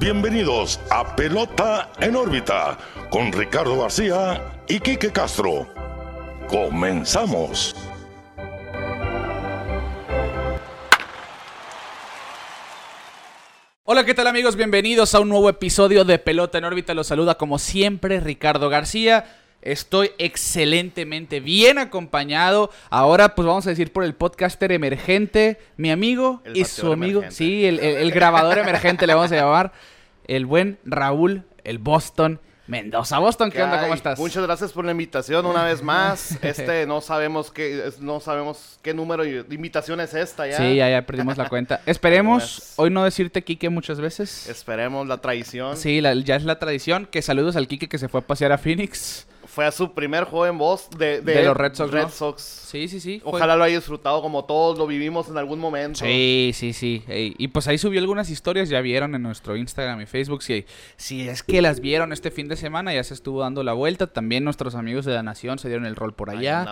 bienvenidos a Pelota en órbita con Ricardo García y Quique Castro. Comenzamos. Hola, ¿qué tal amigos? Bienvenidos a un nuevo episodio de Pelota en órbita. Los saluda como siempre Ricardo García. Estoy excelentemente bien acompañado. Ahora, pues vamos a decir por el podcaster emergente, mi amigo El y su amigo, emergente. sí, el, el- el grabador emergente le vamos a llamar, el buen Raúl, el Boston Mendoza. Boston, ¿qué onda? ¿Cómo estás? Muchas gracias por la invitación una vez más. Este no sabemos qué no sabemos qué número de invitación es esta ya. Sí, ya, ya perdimos la cuenta. Esperemos hoy no decirte Quique muchas veces. Esperemos la traición. Sí, la- ya es la tradición. Que saludos al Quique que se fue a pasear a Phoenix. Fue a su primer juego en voz de, De los Red Sox, ¿no? Sox. Sí, sí, sí. fue- Ojalá lo haya disfrutado como todos lo vivimos en algún momento. Sí, sí, sí. Ey, Y pues ahí subió algunas historias, ya vieron en nuestro Instagram y Facebook. Si, si es que las vieron este fin de semana, ya se estuvo dando la vuelta. También nuestros amigos de la Nación se dieron el rol por allá.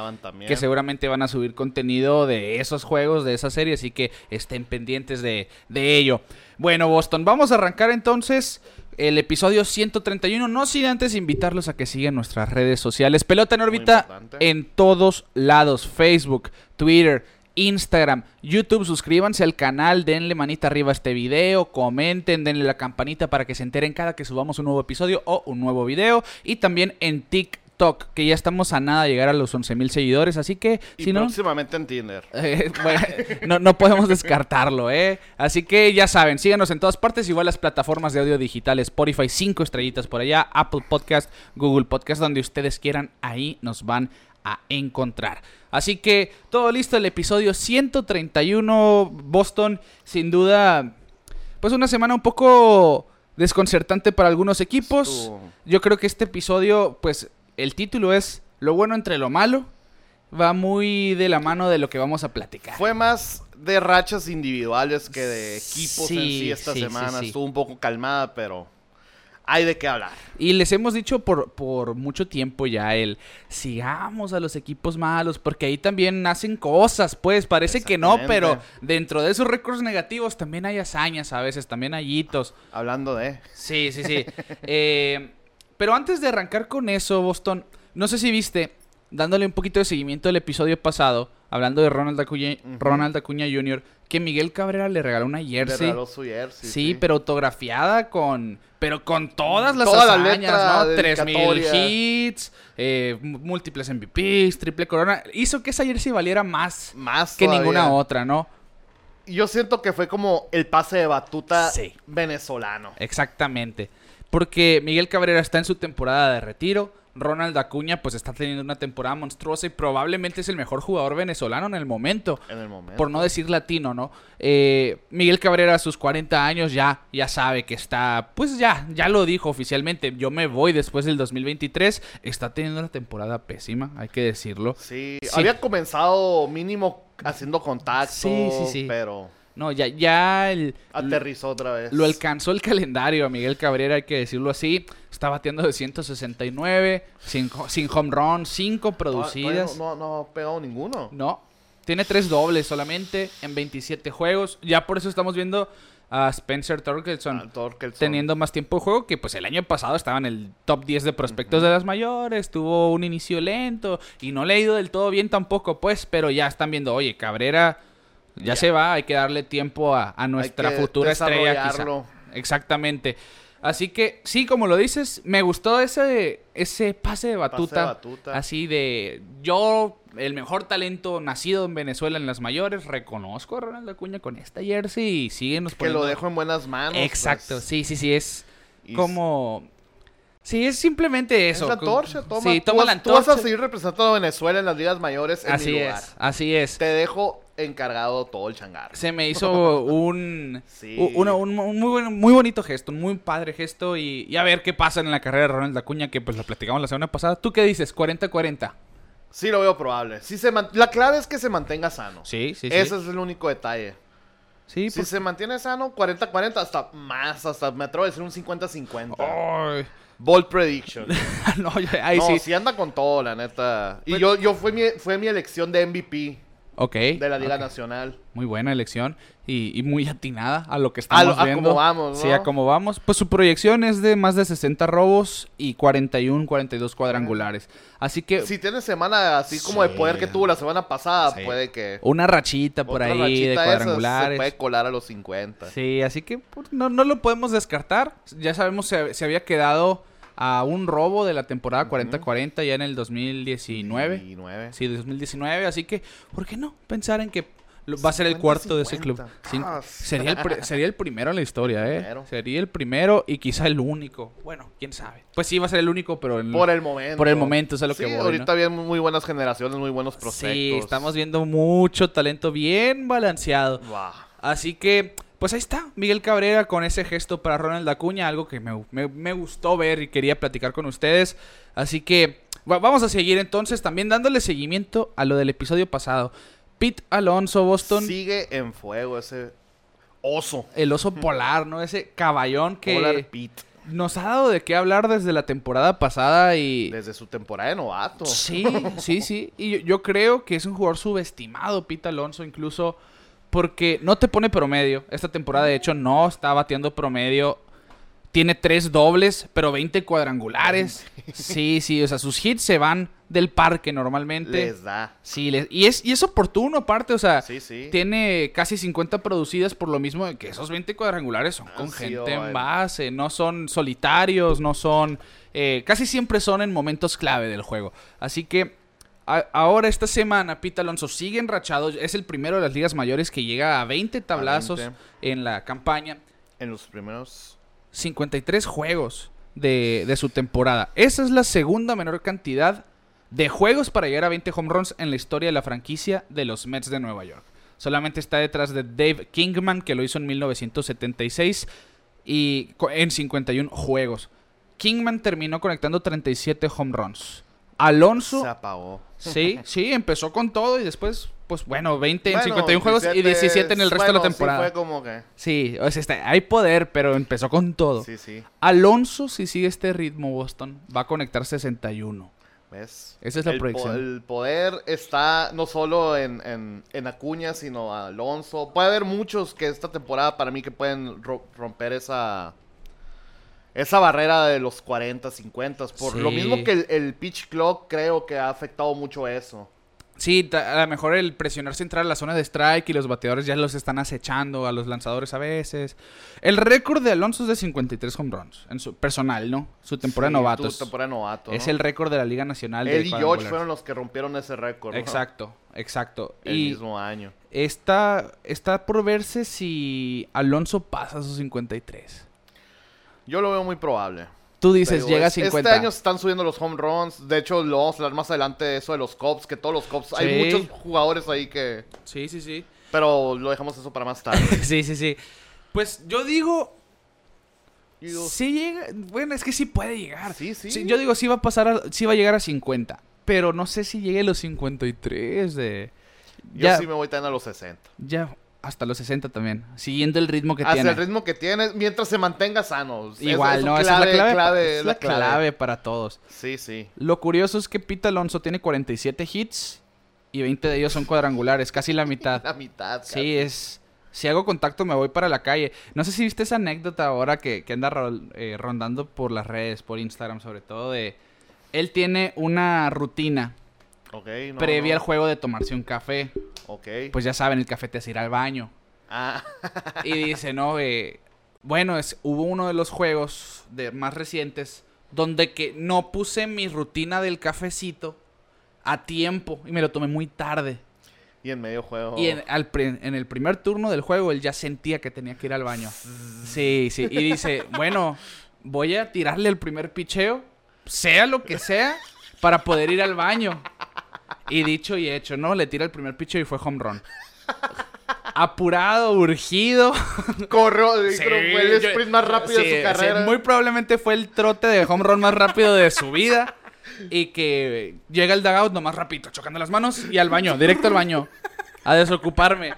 Que seguramente van a subir contenido de esos juegos, de esa serie, así que estén pendientes de, de ello. Bueno, Boston, vamos a arrancar entonces el episodio 131. No sin antes invitarlos a que sigan nuestras redes sociales. Pelota en órbita en todos lados: Facebook, Twitter. Instagram, YouTube, suscríbanse al canal, denle manita arriba a este video, comenten, denle la campanita para que se enteren cada que subamos un nuevo episodio o un nuevo video. Y también en TikTok, que ya estamos a nada de llegar a los 11 mil seguidores, así que Y si no... próximamente en Tinder. Eh, bueno, no, no podemos descartarlo, ¿eh? Así que ya saben, síganos en todas partes, igual las plataformas de audio digital, Spotify, 5 estrellitas por allá, Apple Podcast, Google Podcast, donde ustedes quieran, ahí nos van a encontrar. Así que todo listo, el episodio 131, Boston, sin duda, pues una semana un poco desconcertante para algunos equipos. Yo creo que este episodio, pues el título es Lo bueno entre lo malo. Va muy de la mano de lo que vamos a platicar. Fue más de rachas individuales que de equipos en Sí, esta sí, semana. sí. Estuvo un poco calmada, pero hay de qué hablar. Y les hemos dicho por, por mucho tiempo ya el sigamos a los equipos malos, porque ahí también hacen cosas, pues parece que no, pero dentro de esos récords negativos también hay hazañas a veces, también hay hitos. Hablando de... Sí, sí, sí. Eh, pero antes de arrancar con eso, Boston, no sé si viste, dándole un poquito de seguimiento al episodio pasado, hablando de Ronald Acuña, Ujú. Ronald Acuña Jr., que Miguel Cabrera le regaló una Le jersey. regaló su jersey, Sí, pero autografiada con. Pero con todas las Toda la hazañas, letra ¿no? 3000 dedicatoria. hits, eh, múltiples MVPs, triple corona. Hizo que esa jersey valiera más Más que todavía. ninguna otra, ¿no? Yo siento que fue como el pase de batuta Sí. venezolano. Exactamente. Porque Miguel Cabrera está en su temporada de retiro. Ronald Acuña, pues está teniendo una temporada monstruosa y probablemente es el mejor jugador venezolano en el momento. En el momento. por no decir latino, ¿no? Eh, Miguel Cabrera a sus 40 años ya, ya sabe que está, pues ya, ya lo dijo oficialmente, yo me voy después del 2023, está teniendo una temporada pésima, hay que decirlo. Sí, Sí. había comenzado mínimo haciendo contacto, Sí, sí, sí. pero No, ya, ya el- aterrizó otra vez. lo alcanzó el calendario a Miguel Cabrera, hay que decirlo así, está bateando de 169, sin, sin home run, 5 Todavía producidas. No, no, no ha pegado ninguno. No, tiene tres dobles solamente en 27 juegos. Ya por eso estamos viendo a Spencer Torkelson Ah, Torkelson. teniendo más tiempo de juego que pues el año pasado estaba en el top 10 de prospectos de las mayores, tuvo un inicio lento y no le ha ido del todo bien tampoco, pues, pero ya están viendo, oye, Cabrera ya, Ya. se va, hay que darle tiempo a, a nuestra que futura estrella quizá. Exactamente. Así que sí, como lo dices, me gustó ese ese pase de batuta, batuta. así de yo el mejor talento nacido en Venezuela en las mayores, reconozco a Ronald Acuña con esta jersey y síguenos Que lo poniendo- dejo en buenas manos. Exacto, pues. sí, sí, sí, es Y como... Sí, es simplemente Es eso. la antorcha, toma. Sí, tú, toma vas, la tú vas antorcha. a seguir representando a Venezuela en las ligas mayores en Así mi lugar. es, así es. Te dejo encargado todo el changar. Se me hizo un, Sí. un, un muy, buen- muy bonito gesto, un muy padre gesto y, y a ver qué pasa en la carrera de Ronald Acuña, que pues lo platicamos la semana pasada. ¿Tú qué dices? ¿40-40? Sí lo veo probable. Sí se man- La clave es que se mantenga sano. Sí, sí, sí. Ese es el único detalle. Sí, Si por- se mantiene sano, 40-40, hasta más, hasta me atrevo a decir un 50-50. Ay. Bold prediction. no, yo- ahí no, sí. sí anda con todo, la neta. Y Pues- yo, yo fue mi, fue mi elección de MVP. Ok. de la Liga. Nacional. Muy buena elección y, y muy atinada a lo que A estamos lo- a viendo. vamos, Sí, a cómo vamos. Pues su proyección es de más de 60 robos y 41, 42 cuadrangulares. Así que Si tiene semana así como de poder que tuvo la semana pasada, Sí. puede que... una rachita por otra ahí rachita de cuadrangulares. Se puede colar a los 50. Sí, así que pues, no, no lo podemos descartar. Ya sabemos se, se había quedado a un robo de la temporada 40-40 ya en el 2019. Y nueve. Sí, 2019, así que, ¿por qué no pensar en que va a ser el cuarto de ese club? 50. Cin- Ah, sería, el sería el primero en la historia, ¿eh? Primero. Sería el primero y quizá el único. Bueno, quién sabe. Pues sí, va a ser el único, pero en- Por el momento. por el momento es a lo sí, que voy. ahorita ¿no? bien muy buenas generaciones, muy buenos prospectos. Sí, estamos viendo mucho talento bien balanceado. Wow. Así que, pues ahí está, Miguel Cabrera con ese gesto para Ronald Acuña, algo que me, me- me gustó ver y quería platicar con ustedes. Así que va- vamos a seguir entonces también dándole seguimiento a lo del episodio pasado. Pete Alonso, Boston, Sigue en fuego ese oso. el oso polar, ¿no? Ese caballón que Polar Pete. nos ha dado de qué hablar desde la temporada pasada y... Desde su temporada de novato. Sí, sí, sí. Y yo, yo creo que es un jugador subestimado, Pete Alonso, incluso porque no te pone promedio. Esta temporada, de hecho, no está bateando promedio. Tiene tres dobles, pero 20 cuadrangulares. Sí, sí, o sea, sus hits se van del parque normalmente. Les da. Sí, les- y, es, y es oportuno aparte, o sea, Sí, sí. tiene casi 50 producidas por lo mismo de que esos 20 cuadrangulares son con sido gente en base, no son solitarios, no son... eh, casi siempre son en momentos clave del juego. Así que ahora esta semana Pete Alonso sigue enrachado, es el primero de las ligas mayores que llega a 20 tablazos 20. en la campaña. En los primeros. 53 juegos de, de su temporada. Esa es la segunda menor cantidad de juegos para llegar a 20 home runs en la historia de la franquicia de los Mets de Nueva York. Solamente está detrás de Dave Kingman, que lo hizo en 1976 y en 51 juegos. Kingman terminó conectando 37 home runs. Alonso, Se apagó. sí, sí, empezó con todo y después, pues bueno, 20 en Bueno, 51 juegos y 17 en el resto de la temporada. Sí, fue como que. Sí, o sea, está- hay poder, pero empezó con todo. Sí, sí. Alonso, si sigue este ritmo, Boston, va a conectar 61. ¿Ves? Esa es la el po- proyección. el poder está no solo en, en, en Acuña, sino Alonso. Puede haber muchos que esta temporada para mí que pueden ro- romper esa esa barrera de los 40, 50. Por lo mismo que el, el pitch clock creo que ha afectado mucho eso. Sí, a lo mejor el presionarse entrar a la zona de strike y los bateadores ya los están acechando a los lanzadores a veces. El récord de Alonso es de 53 home runs, en su personal, ¿no? Su temporada Sí, de novatos. tu temporada de novato, Es el récord de la Liga Nacional Él y George fueron los que rompieron ese récord. ¿no? Exacto, exacto. El y mismo año. está, está por verse si Alonso pasa a sus 53. Yo lo veo muy probable. Tú dices, llega a es- 50. Este año se están subiendo los home runs. De hecho, lo vamos a hablar más adelante eso de los Cubs, que todos los Cubs. Hay muchos jugadores ahí que. Sí, sí, sí. Pero lo dejamos eso para más tarde. sí, sí, sí. Pues yo digo, digo, Sí llega, bueno, es que sí puede llegar. Sí, sí. yo digo, sí va a pasar, a- sí va a llegar a 50. Pero no sé si llegue a los 53 de... yo Ya, sí me voy también a los 60. ya hasta los 60 también. Siguiendo el ritmo que tiene. el ritmo que tiene, mientras se mantenga sano. Igual, es ¿no? Esa es la clave, clave, es la clave para todos. Sí, sí. Lo curioso es que Pete Alonso tiene 47 hits y 20 de ellos son cuadrangulares, casi la mitad. La mitad. casi. Sí, es. Si hago contacto me voy para la calle. No sé si viste esa anécdota ahora que, que anda eh, rondando por las redes, por Instagram sobre todo, de... Él tiene una rutina Ok, no, previa no. al juego de tomarse un café. Ok. Pues ya saben, el café te hace ir al baño. Ah, Y dice, no, eh, bueno, es, hubo uno de los juegos de, más recientes donde que no puse mi rutina del cafecito a tiempo y me lo tomé muy tarde. y en medio juego. Y en, al pri- en el primer turno del juego él ya sentía que tenía que ir al baño. Sí, sí. Y dice, bueno, voy a tirarle el primer picheo, sea lo que sea, para poder ir al baño. Y dicho y hecho, ¿no? Le tira el primer picheo y fue home run. Apurado, urgido. Sí, que fue el yo- sprint más rápido sí, de su sí, carrera. muy probablemente fue el trote de home run más rápido de su vida. Y que llega el dugout nomás rapidito, chocando las manos y al baño, directo al baño. A desocuparme.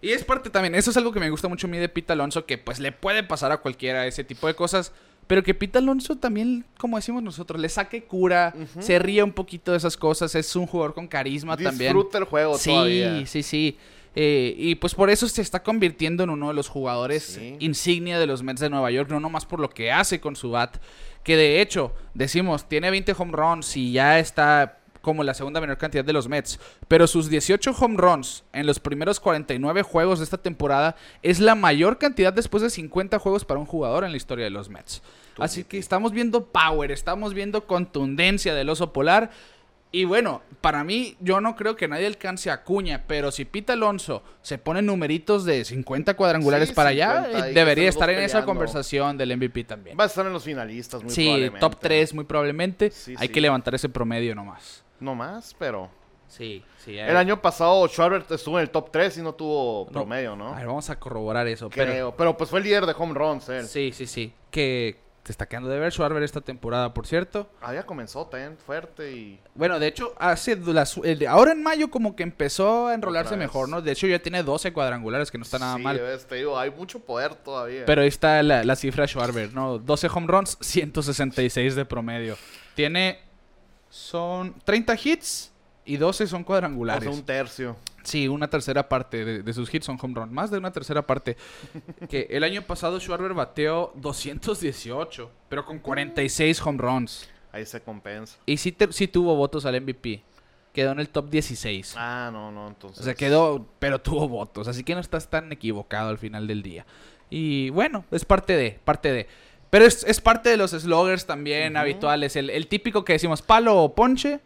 Y es parte también, eso es algo que me gusta mucho a mí de Pete Alonso, que pues le puede pasar a cualquiera ese tipo de cosas. Pero que Pete Alonso también, como decimos nosotros, le saque cura, se ríe un poquito de esas cosas, es un jugador con carisma también. Disfruta el juego Sí, todavía. sí, sí. Eh, y pues por eso se está convirtiendo en uno de los jugadores Sí. insignia de los Mets de Nueva York, no nomás por lo que hace con su bat, que de hecho, decimos, tiene 20 home runs y ya está como la segunda menor cantidad de los Mets, pero sus 18 home runs en los primeros 49 juegos de esta temporada es la mayor cantidad después de 50 juegos para un jugador en la historia de los Mets. Así que estamos viendo power, estamos viendo contundencia del oso polar. Y bueno, para mí, yo no creo que nadie alcance a Cuña, pero si Pita Alonso se pone numeritos de 50 cuadrangulares Sí, para allá, 50 y eh, debería estar en esa conversación del MVP también. Va a estar en los finalistas, muy Sí, probablemente. top 3 muy probablemente. Sí, Hay sí. que levantar ese promedio nomás. No más, pero... Sí, sí. El año pasado Schwarber estuvo en el top 3 y no tuvo No. promedio, ¿no? A ver, vamos a corroborar eso. Pero, Creo. Pero pues fue el líder de home runs, él. sí, sí, sí. Que te está quedando de ver Schwarber esta temporada, por cierto. Había comenzó también fuerte y... Bueno, de hecho, hace las- el de- ahora en mayo como que empezó a enrolarse mejor, ¿no? De hecho, ya tiene 12 cuadrangulares, que no está nada sí, mal. ves, te digo, hay mucho poder todavía. Pero ahí está la, la cifra Schwarber, ¿no? 12 home runs, 166 de promedio. Tiene. Son 30 hits y 12 son o cuadrangulares. sea, un tercio. Sí, una tercera parte de, de sus hits son home run. Más de una tercera parte. que el año pasado Schwarber bateó 218, pero con 46 home runs. Ahí se compensa. Y sí, te- sí tuvo votos al MVP. Quedó en el top 16. Ah, no, no, entonces... O sea, quedó, pero tuvo votos. Así que no estás tan equivocado al final del día. Y bueno, es parte de, parte de. Pero es, es parte de los sloggers también habituales. El, el típico que decimos palo o ponche,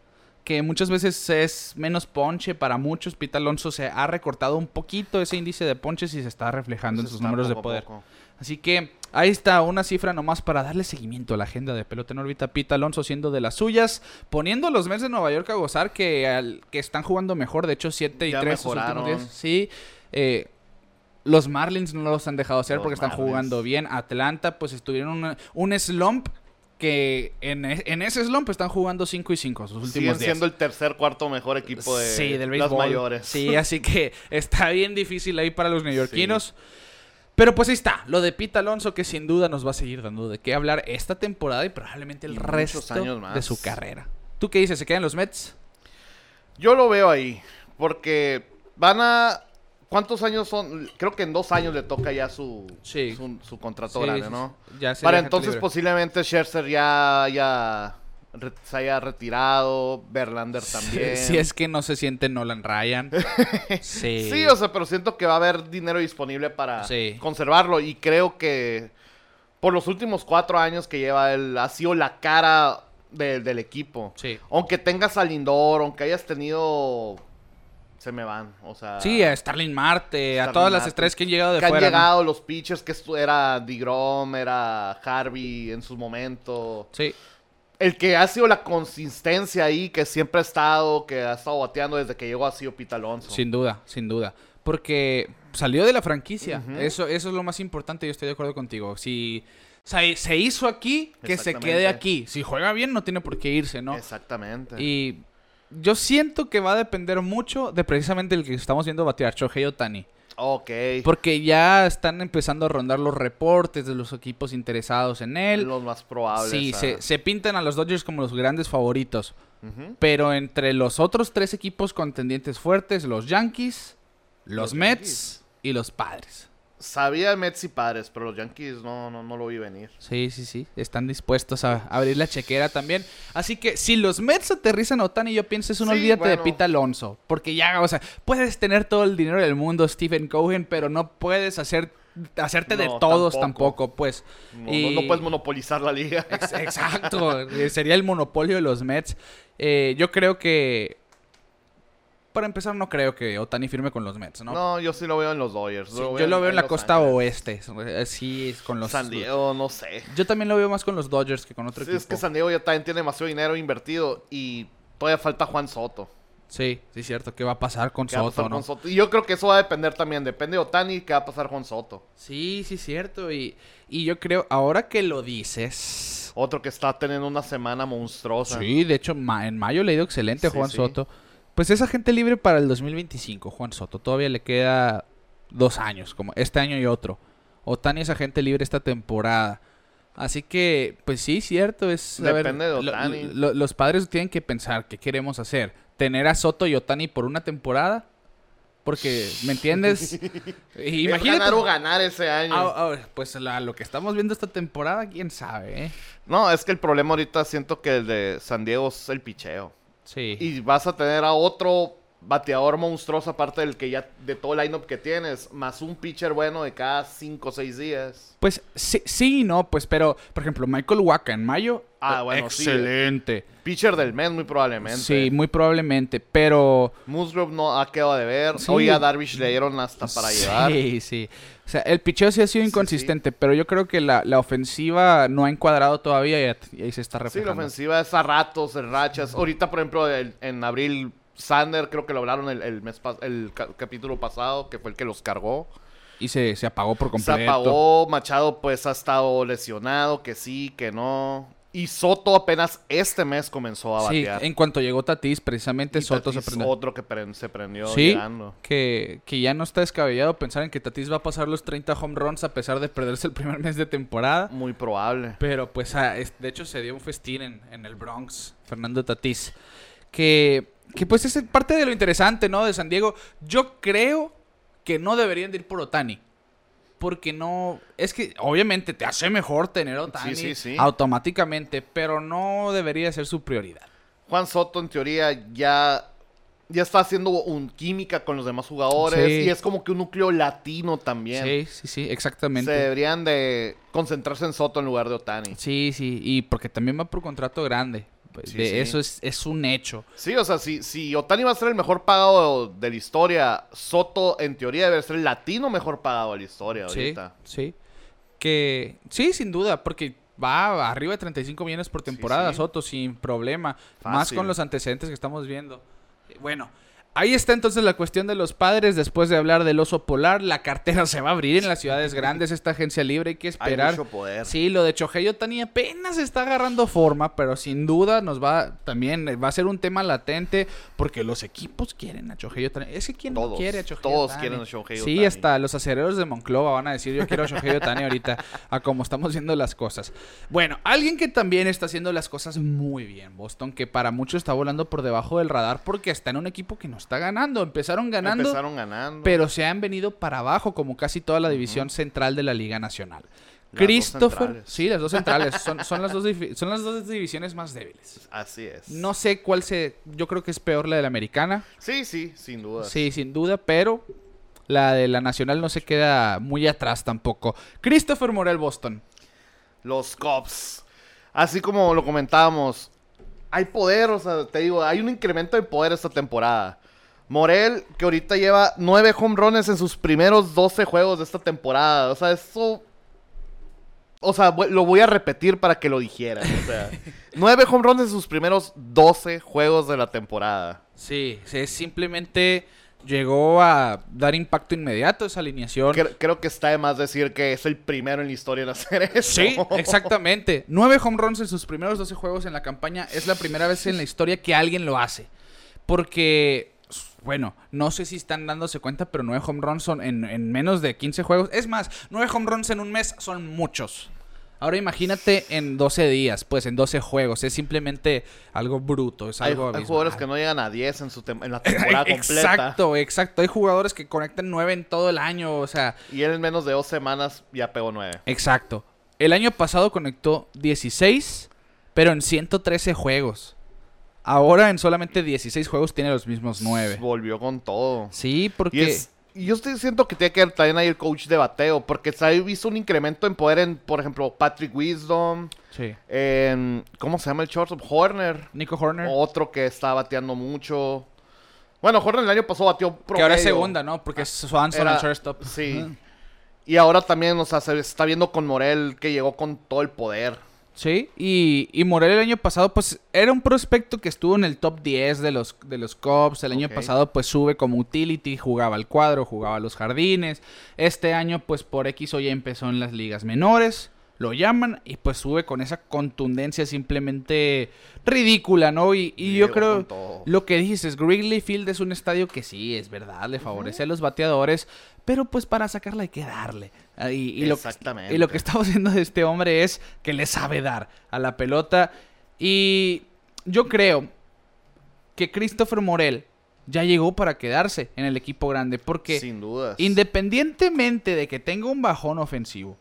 que muchas veces es menos ponche para muchos. Pita Alonso se ha recortado un poquito ese índice de ponches y se está reflejando en sus números de poder. poco. Así que ahí está una cifra nomás para darle seguimiento a la agenda de pelota en órbita. Pita Alonso siendo de las suyas, poniendo los Mets de Nueva York a gozar que, al- que están jugando mejor. De hecho, 7 y Ya 3 sus últimos mejoraron. días. Sí. eh, los Marlins no los han dejado hacer Los porque están Marlins. jugando bien. Atlanta, pues estuvieron una- un slump que en, e- en ese slump están jugando 5 y 5 sus últimos Siguen días. siendo el tercer, cuarto mejor equipo de Sí, del las mayores. Sí, así que está bien difícil ahí para los neoyorquinos. Pero pues ahí está, lo de Pete Alonso que sin duda nos va a seguir dando de qué hablar esta temporada y probablemente el Y resto años más. de su carrera. ¿Tú qué dices? ¿Se quedan los Mets? Yo lo veo ahí, porque van a... ¿Cuántos años son? Creo que en dos años le toca ya su, Sí. su, su contrato Sí, grande, ¿no? Ya Para entonces libre. posiblemente Scherzer ya haya, re- se haya retirado, Verlander también. Si es que no se siente Nolan Ryan. sí. Sí, o sea, pero siento que va a haber dinero disponible para Sí. conservarlo y creo que por los últimos cuatro años que lleva él ha sido la cara de- del equipo. Sí. Aunque tengas a Lindor, aunque hayas tenido... Se me van, o sea... Sí, a Starling Marte, a todas las estrellas que han llegado de que han llegado los pitchers, que era DeGrom, era Harvey en su momento. Sí. El que ha sido la consistencia ahí, que siempre ha estado, que ha estado bateando desde que llegó ha sido Pete Alonso. Sin duda, sin duda. Porque salió de la franquicia. Eso, eso es lo más importante. Yo estoy de acuerdo contigo. Si se, se hizo aquí, que se quede aquí. Si juega bien, no tiene por qué irse, ¿no? Exactamente. Y yo siento que va a depender mucho de precisamente el que estamos viendo batear, Shohei Otani. Ok. Porque ya están empezando a rondar los reportes de los equipos interesados en él. Los más probables. Sí, a- se, se pintan a los Dodgers como los grandes favoritos. Pero entre los otros tres equipos contendientes fuertes, los Yankees, los, Los Mets Yankees. y los Padres. Sabía Mets y Padres, pero los Yankees no, no, no lo vi venir. Sí, sí, sí. Están dispuestos a abrir la chequera también. Así que si los Mets aterrizan a Otani, yo pienso eso, no Sí, olvídate de. Pete Alonso. Porque ya, o sea, puedes tener todo el dinero del mundo, Stephen Cohen, pero no puedes hacer hacerte de todos tampoco. tampoco, pues. No, Y- no, no puedes monopolizar la liga. Ex- Exacto, eh, sería el monopolio de los Mets. Eh, yo creo que. Para empezar, no creo que Otani firme con los Mets, ¿no? ¿no? yo sí lo veo en los Dodgers. Sí, yo lo veo en la costa Ángeles. oeste. Sí, es con los. San Diego, no sé. Yo también lo veo más con los Dodgers que con otro Sí, equipo. es que San Diego ya también tiene demasiado dinero invertido y todavía falta Juan Soto. Sí, sí, cierto. ¿Qué va a pasar con ¿Qué va a Soto, pasar no? con Soto? Y yo creo que eso va a depender también. Depende de Otani, qué va a pasar con Soto. Sí, sí, cierto. Y, y yo creo, ahora que lo dices. Otro que está teniendo una semana monstruosa. Sí, de hecho, ma- en mayo le ha ido excelente Sí, Juan sí. Soto. Pues es agente libre para el 2025, Juan Soto. Todavía le queda dos años, como este año y otro. Otani es agente libre esta temporada. Así que, pues sí, cierto. Es, ver, Depende de lo- lo- los padres tienen que pensar qué queremos hacer. ¿Tener a Soto y Otani por una temporada? Porque, ¿me entiendes? Es Imagínate. ganar o ganar ese año. Ah, ah, pues la- lo que estamos viendo esta temporada, quién sabe, ¿eh? No, es que el problema ahorita siento que el de San Diego es el picheo. Sí. Y vas a tener a otro bateador monstruoso aparte del que ya de todo el lineup que tienes, más un pitcher bueno de cada 5 o 6 días. Pues sí, sí y no, pues, pero, por ejemplo, Michael Waka en mayo. Ah, eh, bueno, sí. excelente. Pitcher del mes muy probablemente. Sí, muy probablemente, pero. Musgrove no ha quedado de ver. Sí. Hoy a Darvish le dieron hasta para llevar. Sí, sí. O sea, el picheo sí ha sido Sí, inconsistente, pero yo creo que la, la ofensiva no ha encuadrado todavía y, ahí se está Sí, la reflejando. ofensiva es a ratos, en rachas. Ahorita, por ejemplo, el- en abril, Sander creo que lo hablaron el, el mes el ca- capítulo pasado, que fue el que los cargó. Y se, se apagó por completo. Se apagó, Machado pues ha estado lesionado, que sí, que no. Y Soto apenas este mes comenzó a Sí, batear. en cuanto llegó Tatis, precisamente Y Soto se Tatis, prendió. Otro que pre- se prendió Sí, llegando. que, que ya no está descabellado pensar en que Tatis va a pasar los 30 home runs a pesar de perderse el primer mes de temporada. Muy probable. Pero pues ah, es- de hecho se dio un festín en, en el Bronx, Fernando Tatís. Que, que pues es parte de lo interesante, ¿no? De San Diego. Yo creo que no deberían de ir por Otani. Porque no... Es que obviamente te hace mejor tener Otani sí, sí. automáticamente, pero no debería ser su prioridad. Juan Soto, en teoría, ya, ya está haciendo un química con los demás jugadores. Y es como que un núcleo latino también. Sí, sí, sí, Se exactamente. deberían de concentrarse en Soto en lugar de Otani. Sí, sí, y porque también va por contrato grande. Pues, Sí, de sí. Eso es, es un hecho. Sí, o sea, si, si Otani va a ser el mejor pagado de la historia, Soto en teoría debe ser el latino mejor pagado de la historia Sí, ahorita. sí. Que sí, sin duda, porque va arriba de 35 millones por temporada, sí. Soto, sin problema. Más con los antecedentes que estamos viendo. Bueno, ahí está entonces la cuestión de los padres. Después de hablar del oso polar, la cartera se va a abrir en las ciudades grandes, esta agencia libre, hay que Hay esperar. mucho poder. Sí, lo de Chohei Otani apenas está agarrando forma, pero sin duda nos va también va a ser un tema latente porque los equipos quieren a Chohei Otani. Es que quién no quiere a todos quieren a Shohei Sí, hasta los acereros de Monclova van a decir yo quiero a Shohei Otani ahorita a como estamos viendo las cosas. Bueno, alguien que también está haciendo las cosas muy bien, Boston, que para muchos está volando por debajo del radar porque está en un equipo que no está ganando. Empezaron ganando, Empezaron ganando. pero se han venido para abajo como casi toda la división central de la Liga Nacional. Las Christopher, sí, las dos centrales, son, son, las dos, son las dos divisiones más débiles. Así es. No sé cuál se, yo creo que es peor la de la americana, Sí, sí, sin duda. sí, sin duda, pero la de la nacional no se queda muy atrás tampoco. Christopher Morel Boston. Los Cubs. Así como lo comentábamos, hay poder, o sea, te digo, hay un incremento de poder esta temporada. Morel, que ahorita lleva nueve home runs en sus primeros 12 juegos de esta temporada. O sea, eso. O sea, lo voy a repetir para que lo dijeran. O sea, nueve home runs en sus primeros 12 juegos de la temporada. Sí, sí, simplemente llegó a dar impacto inmediato esa alineación. Cre- creo que está de más decir que es el primero en la historia en hacer eso. Sí, exactamente. Nueve home runs en sus primeros 12 juegos en la campaña. Es la primera vez en la historia que alguien lo hace. Porque, bueno, no sé si están dándose cuenta, pero nueve home runs son en, en menos de 15 juegos. Es más, nueve home runs en un mes son muchos. Ahora imagínate en 12 días, pues en 12 juegos. Es simplemente algo bruto, es Hay, algo hay jugadores que no llegan a 10 en, su tem- en la temporada completa. Exacto, exacto. Hay jugadores que conectan 9 en todo el año, o sea, Y él en menos de dos semanas ya pegó 9. exacto. El año pasado conectó 16, pero en 113 juegos. Ahora en solamente 16 juegos tiene los mismos 9. Volvió con todo. Sí, Y, porque es, y yo estoy siento que tiene que ver también ahí el coach de bateo. Porque se ha visto un incremento en poder en, por ejemplo, Patrick Wisdom. sí. En, ¿Cómo se llama el shortstop? Horner. Nico Horner, Otro que está bateando mucho. Bueno, Horner el año pasado batió que ahora es promedio. segunda, ¿no? Porque es Swanson el shortstop. Sí. Y ahora también, o sea, se está viendo con Morel que llegó con todo el poder. Sí, y, y Morel el año pasado, pues era un prospecto que estuvo en el top 10 de los, de los Cubs. El año pasado, pues sube como utility, jugaba al cuadro, jugaba a los jardines. Este año, pues por X o Y empezó en las ligas menores. Lo llaman y pues sube con esa contundencia simplemente ridícula, ¿no? Y, y yo creo, lo que dices, Wrigley Field es un estadio que sí, es verdad, le favorece a los bateadores, pero pues para sacarla hay que darle. Ah, Y, y lo, y lo que estamos viendo de este hombre es que le sabe dar a la pelota. Y yo creo que Christopher Morel ya llegó para quedarse en el equipo grande. Porque Sin dudas. independientemente de que tenga un bajón ofensivo,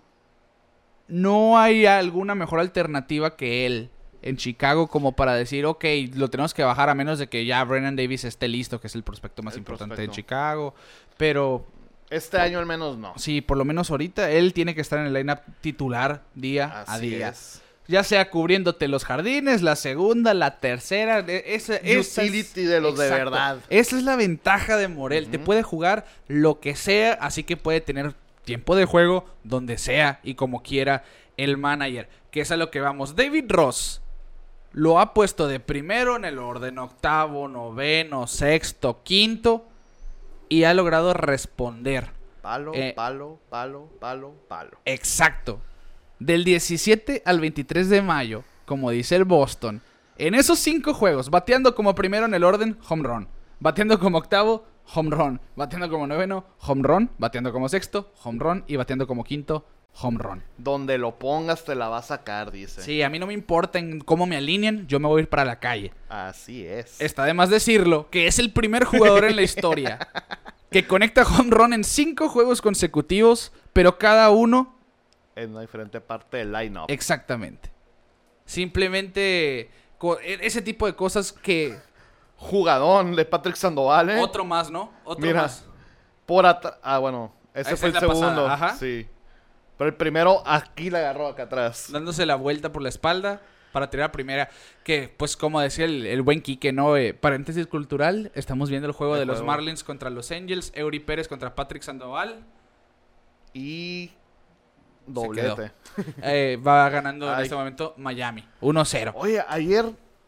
no hay alguna mejor alternativa que él en Chicago como para decir, ok, lo tenemos que bajar a menos de que ya Brennan Davis esté listo, que es el prospecto más El importante prospecto. de Chicago. Pero Este año al menos no. sí, por lo menos ahorita él tiene que estar en el lineup titular día a día. es. Ya sea cubriéndote los jardines, la segunda, la tercera. Esa, esa es- Utility de los de verdad. Esa es la ventaja de Morel. Te puede jugar lo que sea, así que puede tener tiempo de juego donde sea y como quiera el manager. Que es a lo que vamos. David Ross lo ha puesto de primero en el orden, octavo, noveno, sexto, quinto. Y ha logrado responder. Palo, Eh, palo, palo, palo, palo. Exacto. Del 17 al 23 de mayo, como dice el Boston, en esos cinco juegos, bateando como primero en el orden, home run. Bateando como octavo, home run. Bateando como noveno, home run. Bateando como sexto, home run. Y bateando como quinto, home run. Donde lo pongas te la va a sacar, dice. Sí, a mí no me importa en cómo me alineen, yo me voy a ir para la calle. Así es. Está de más decirlo que es el primer jugador en la historia que conecta home run en cinco juegos consecutivos, pero cada uno En una diferente parte del lineup. Exactamente. Simplemente e- ese tipo de cosas que Jugadón de Patrick Sandoval, ¿eh? otro más, ¿no? Otro Mira. más. Por atrás. Ah, bueno. Ese Esa fue es el pasada, segundo. ajá. Sí. Pero el primero aquí la agarró acá atrás. Dándose la vuelta por la espalda para tirar primera. Que, pues, como decía el, el buen Quique, ¿no? Eh, paréntesis cultural. Estamos viendo el juego El de los. Marlins contra los Angels. Eury Pérez contra Patrick Sandoval. Y. Doblete. Eh, va ganando en este momento Miami. 1-0. Oye, ayer.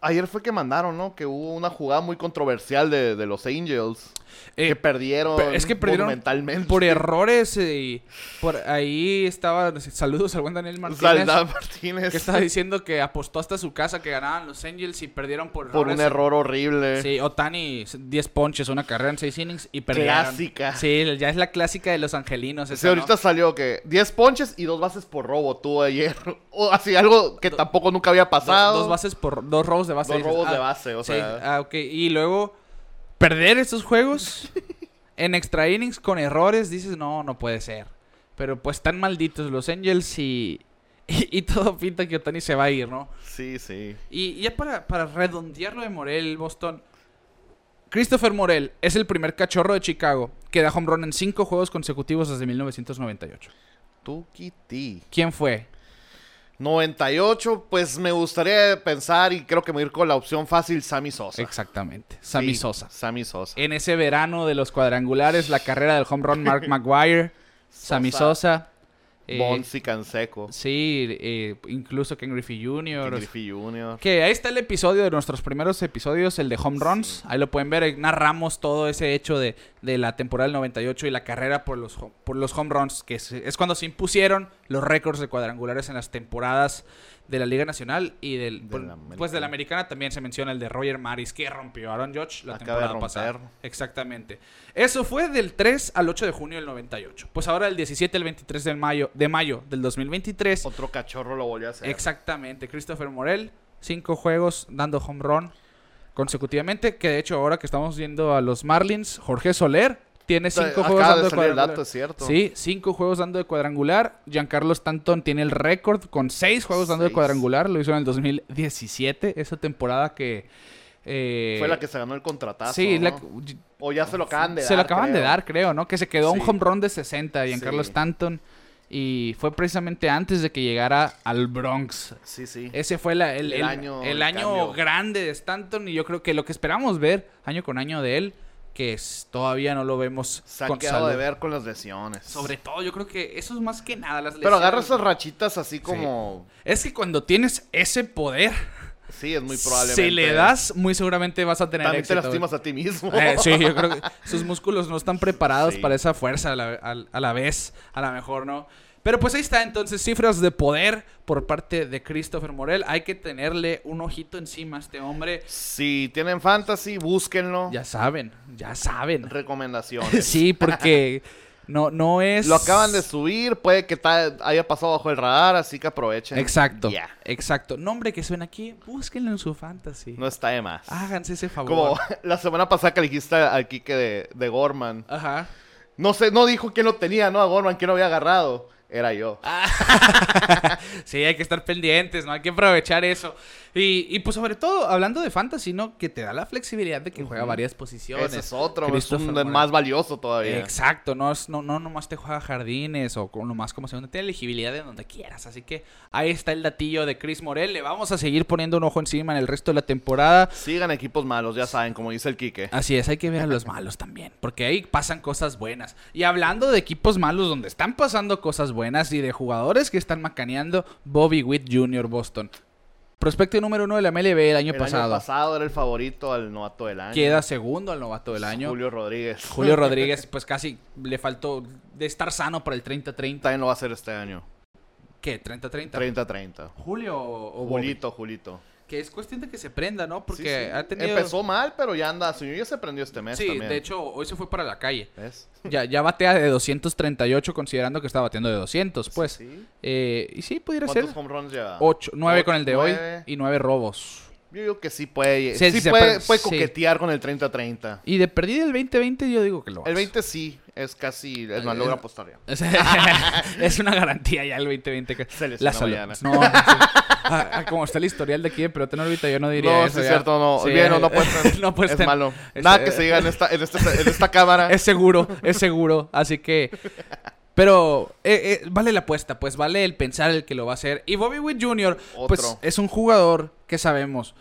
Ayer fue que mandaron, ¿no? Que hubo una jugada muy controversial de, de los Angels. Eh, que perdieron. Pe- Es que perdieron monumentalmente. por errores eh, y por ahí estaba saludos al buen Daniel Martínez que estaba diciendo que apostó hasta su casa que ganaban los Angels y perdieron por por un error horrible. Sí, Otani 10 ponches, una carrera en 6 innings y perdieron. Clásica. Sí, ya es la clásica de los angelinos. Sí, ahorita salió que 10 ponches y dos bases por robo tuvo ayer. O así, algo que tampoco nunca había Do- pasado. dos bases por dos robos de base. Dos dices, robos de ah, base, o sí, sea. ah, ok. Y luego perder estos juegos en extra innings con errores, dices, no, no puede ser. Pero pues están malditos los Angels y, y, y todo pinta que Otani se va a ir, ¿no? Sí, sí. Y ya para, para redondearlo de Morel, Boston. Christopher Morel es el primer cachorro de Chicago que da home run en cinco juegos consecutivos desde 1998. Tukiti. ¿Quién fue? 98, pues me gustaría pensar y creo que me ir con la opción fácil, Sammy Sosa. Exactamente, Sammy Sí, Sosa. Sammy Sosa. En ese verano de los cuadrangulares, la carrera del home run Mark Maguire, Sammy Sosa. Eh, Bonsi Canseco. sí, eh, incluso Ken Griffey Jr. Griffey Jr. Que ahí está el episodio de nuestros primeros episodios, el de home runs. Ahí lo pueden ver. narramos todo ese hecho de, de la temporada del 98 y la carrera por los, por los home runs, que es, es cuando se impusieron los récords de cuadrangulares en las temporadas de la Liga Nacional y del, De la pues de la Americana. también se menciona el de Roger Maris que rompió Aaron Judge la Acaba temporada pasada. Exactamente. Eso fue del 3 al 8 de junio del 98. Pues ahora el 17 al 23 de mayo, de mayo del 2023 Otro cachorro lo volvió a hacer. Exactamente, Christopher Morel, cinco juegos dando home run consecutivamente, que de hecho ahora que estamos viendo a los Marlins, Jorge Soler tiene cinco Acaba juegos de dando de salir cuadrangular. dato, es cierto. Sí, cinco juegos dando de cuadrangular. Giancarlo Stanton tiene el récord con seis juegos dando de cuadrangular. Lo hizo en el 2017, esa temporada que... eh, Fue la que se ganó el contratazo. Sí. O ya se lo acaban de dar. se lo acaban de dar, creo, ¿no? Que se quedó un home run de 60, Giancarlo Sí. Stanton. Y fue precisamente antes de que llegara al Bronx. Sí, sí. Ese fue la- el, El el- año el de año grande de Stanton y yo creo que lo que esperamos ver año con año de él, que es- todavía no lo vemos Se ha con quedado de ver con las lesiones. Sobre todo, yo creo que eso es más que nada las Pero agarra lesiones. esas rachitas así como... Es que cuando tienes ese poder, Sí, es muy probablemente. si le das, muy seguramente vas a tener También te éxito. lastimas a ti mismo. Eh, sí, yo creo que sus músculos no están preparados Sí. para esa fuerza a la, a- a la vez, a lo mejor no. Pero pues ahí está entonces cifras de poder por parte de Christopher Morel. Hay que tenerle un ojito encima a este hombre. Si tienen fantasy, búsquenlo. Ya saben, ya saben. Recomendaciones. Sí, porque No, no es. Lo acaban de subir, puede que haya pasado bajo el radar, así que aprovechen. Exacto. Ya. Exacto. Nombre que suena aquí, búsquenlo en su fantasy. No está de más. Háganse ese favor. Como la semana pasada que le dijiste al Kike de, de Gorman. Ajá. No sé, no dijo quién lo tenía, ¿no? A Gorman, quién lo había agarrado. Era yo. sí, hay que estar pendientes, ¿no? Hay que aprovechar eso. Y, y pues sobre todo, hablando de fantasy, ¿no? Que te da la flexibilidad de que juega varias posiciones. Ese es otro, es un más valioso todavía. Exacto, no, es, no, no nomás te juega jardines o con nomás como segunda, tiene elegibilidad de donde quieras. Así que ahí está el datillo de Chris Morel. Le vamos a seguir poniendo un ojo encima en el resto de la temporada. Sigan equipos malos, ya saben, como dice el Kike. Así es, hay que ver a los malos también, porque ahí pasan cosas buenas. Y hablando de equipos malos donde están pasando cosas buenas y de jugadores que están macaneando, Bobby Witt Jr. Boston. Prospecto número uno de la MLB el año el pasado. año pasado era el favorito al novato del año. Queda segundo al novato del año. Julio, Julio Rodríguez. Rodríguez, pues casi le faltó de estar sano para el 30-30. También lo va a hacer este año. ¿Qué? ¿30-30? 30-30. Julio o Bobby? Julito, Julito. Que es cuestión de que se prenda, ¿no? Porque Sí, sí. ha tenido... Empezó mal, pero ya anda. Su ya se prendió este mes Sí, también. de hecho, hoy se fue para la calle. ¿Ves? Ya, ya batea de 238 considerando que estaba bateando de 200, pues. Sí. Eh, y sí, pudiera ser ¿Cuántos home runs lleva? 8, 9 Ocho, con el de nueve. hoy y 9 robos. Yo digo que sí puede. Sí, puede, puede coquetear con el 30-30. Y de perdida el 2020 yo digo que lo El hace. 20 sí, es casi. Es más, logra eh, apostar ya. Es, una garantía ya el 2020. Que... Se lesiona La salud. mañana. No, no, sí. Ah, ah, como está el historial de aquí de pelota en órbita, yo no diría No, eso. es cierto, no. Sí, Olvídalo, no puede ser. no puede Es malo. Nada que se diga en esta, en este- en esta cámara. Es seguro, es seguro. Así que. Pero eh, eh, vale la apuesta, pues vale el pensar el que lo va a hacer. Y Bobby Witt Jr., pues es un jugador que sabemos,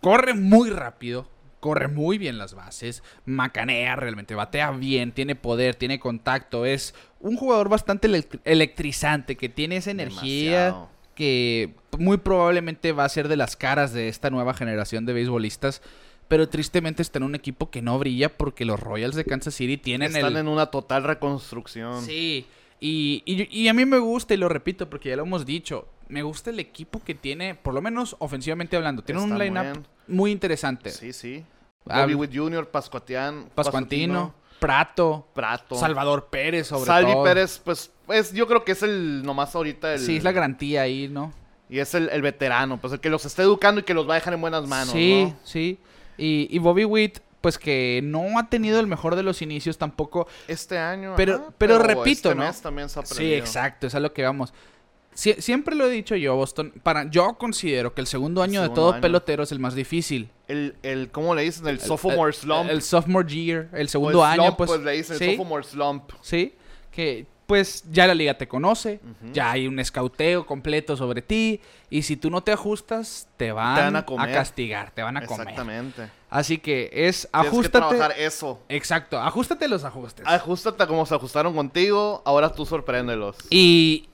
corre muy rápido, corre muy bien las bases, macanea realmente, batea bien, tiene poder, tiene contacto. Es un jugador bastante elect- electrizante, que tiene esa energía Demasiado. que muy probablemente va a ser de las caras de esta nueva generación de beisbolistas. Pero tristemente está en un equipo que no brilla porque los Royals de Kansas City tienen Están el... en una total reconstrucción. Sí, y, y- y a mí me gusta, y lo repito porque ya lo hemos dicho, me gusta el equipo que tiene, por lo menos ofensivamente hablando, tiene un Está line-up muy interesante. Sí, sí. Ah, Bobby Witt Jr., Pascuatian, Pascuantino, Prato, Prato. Salvador Pérez sobre Salvi todo. Pérez, pues, es, yo creo que es el nomás ahorita el. Sí, es la garantía ahí, ¿no? Y es el, el veterano, pues el que los está educando y que los va a dejar en buenas manos. sí, ¿no? sí. Y, y Bobby Witt, pues que no ha tenido el mejor de los inicios tampoco. Este año. Pero- ajá, pero repito, este ¿no? mes también se ha Sí, exacto, es a lo que vamos. Sie- siempre lo he dicho yo, Boston. Para, yo considero que el segundo año de segundo todo año. pelotero es el más difícil. El, el, ¿cómo le dicen? El sophomore slump. El, sophomore year, el segundo año, slump, pues. le dicen sí, el sophomore slump. sí, que pues ya la liga te conoce, ya hay un escauteo completo sobre ti, y si tú no te ajustas, te van, van a castigar, te van a comer. Exactamente. Así que es Tienes que ajustate. trabajar eso. Exacto, ajustate los ajustes. Ajustate como se ajustaron contigo, ahora tú sorpréndelos. Y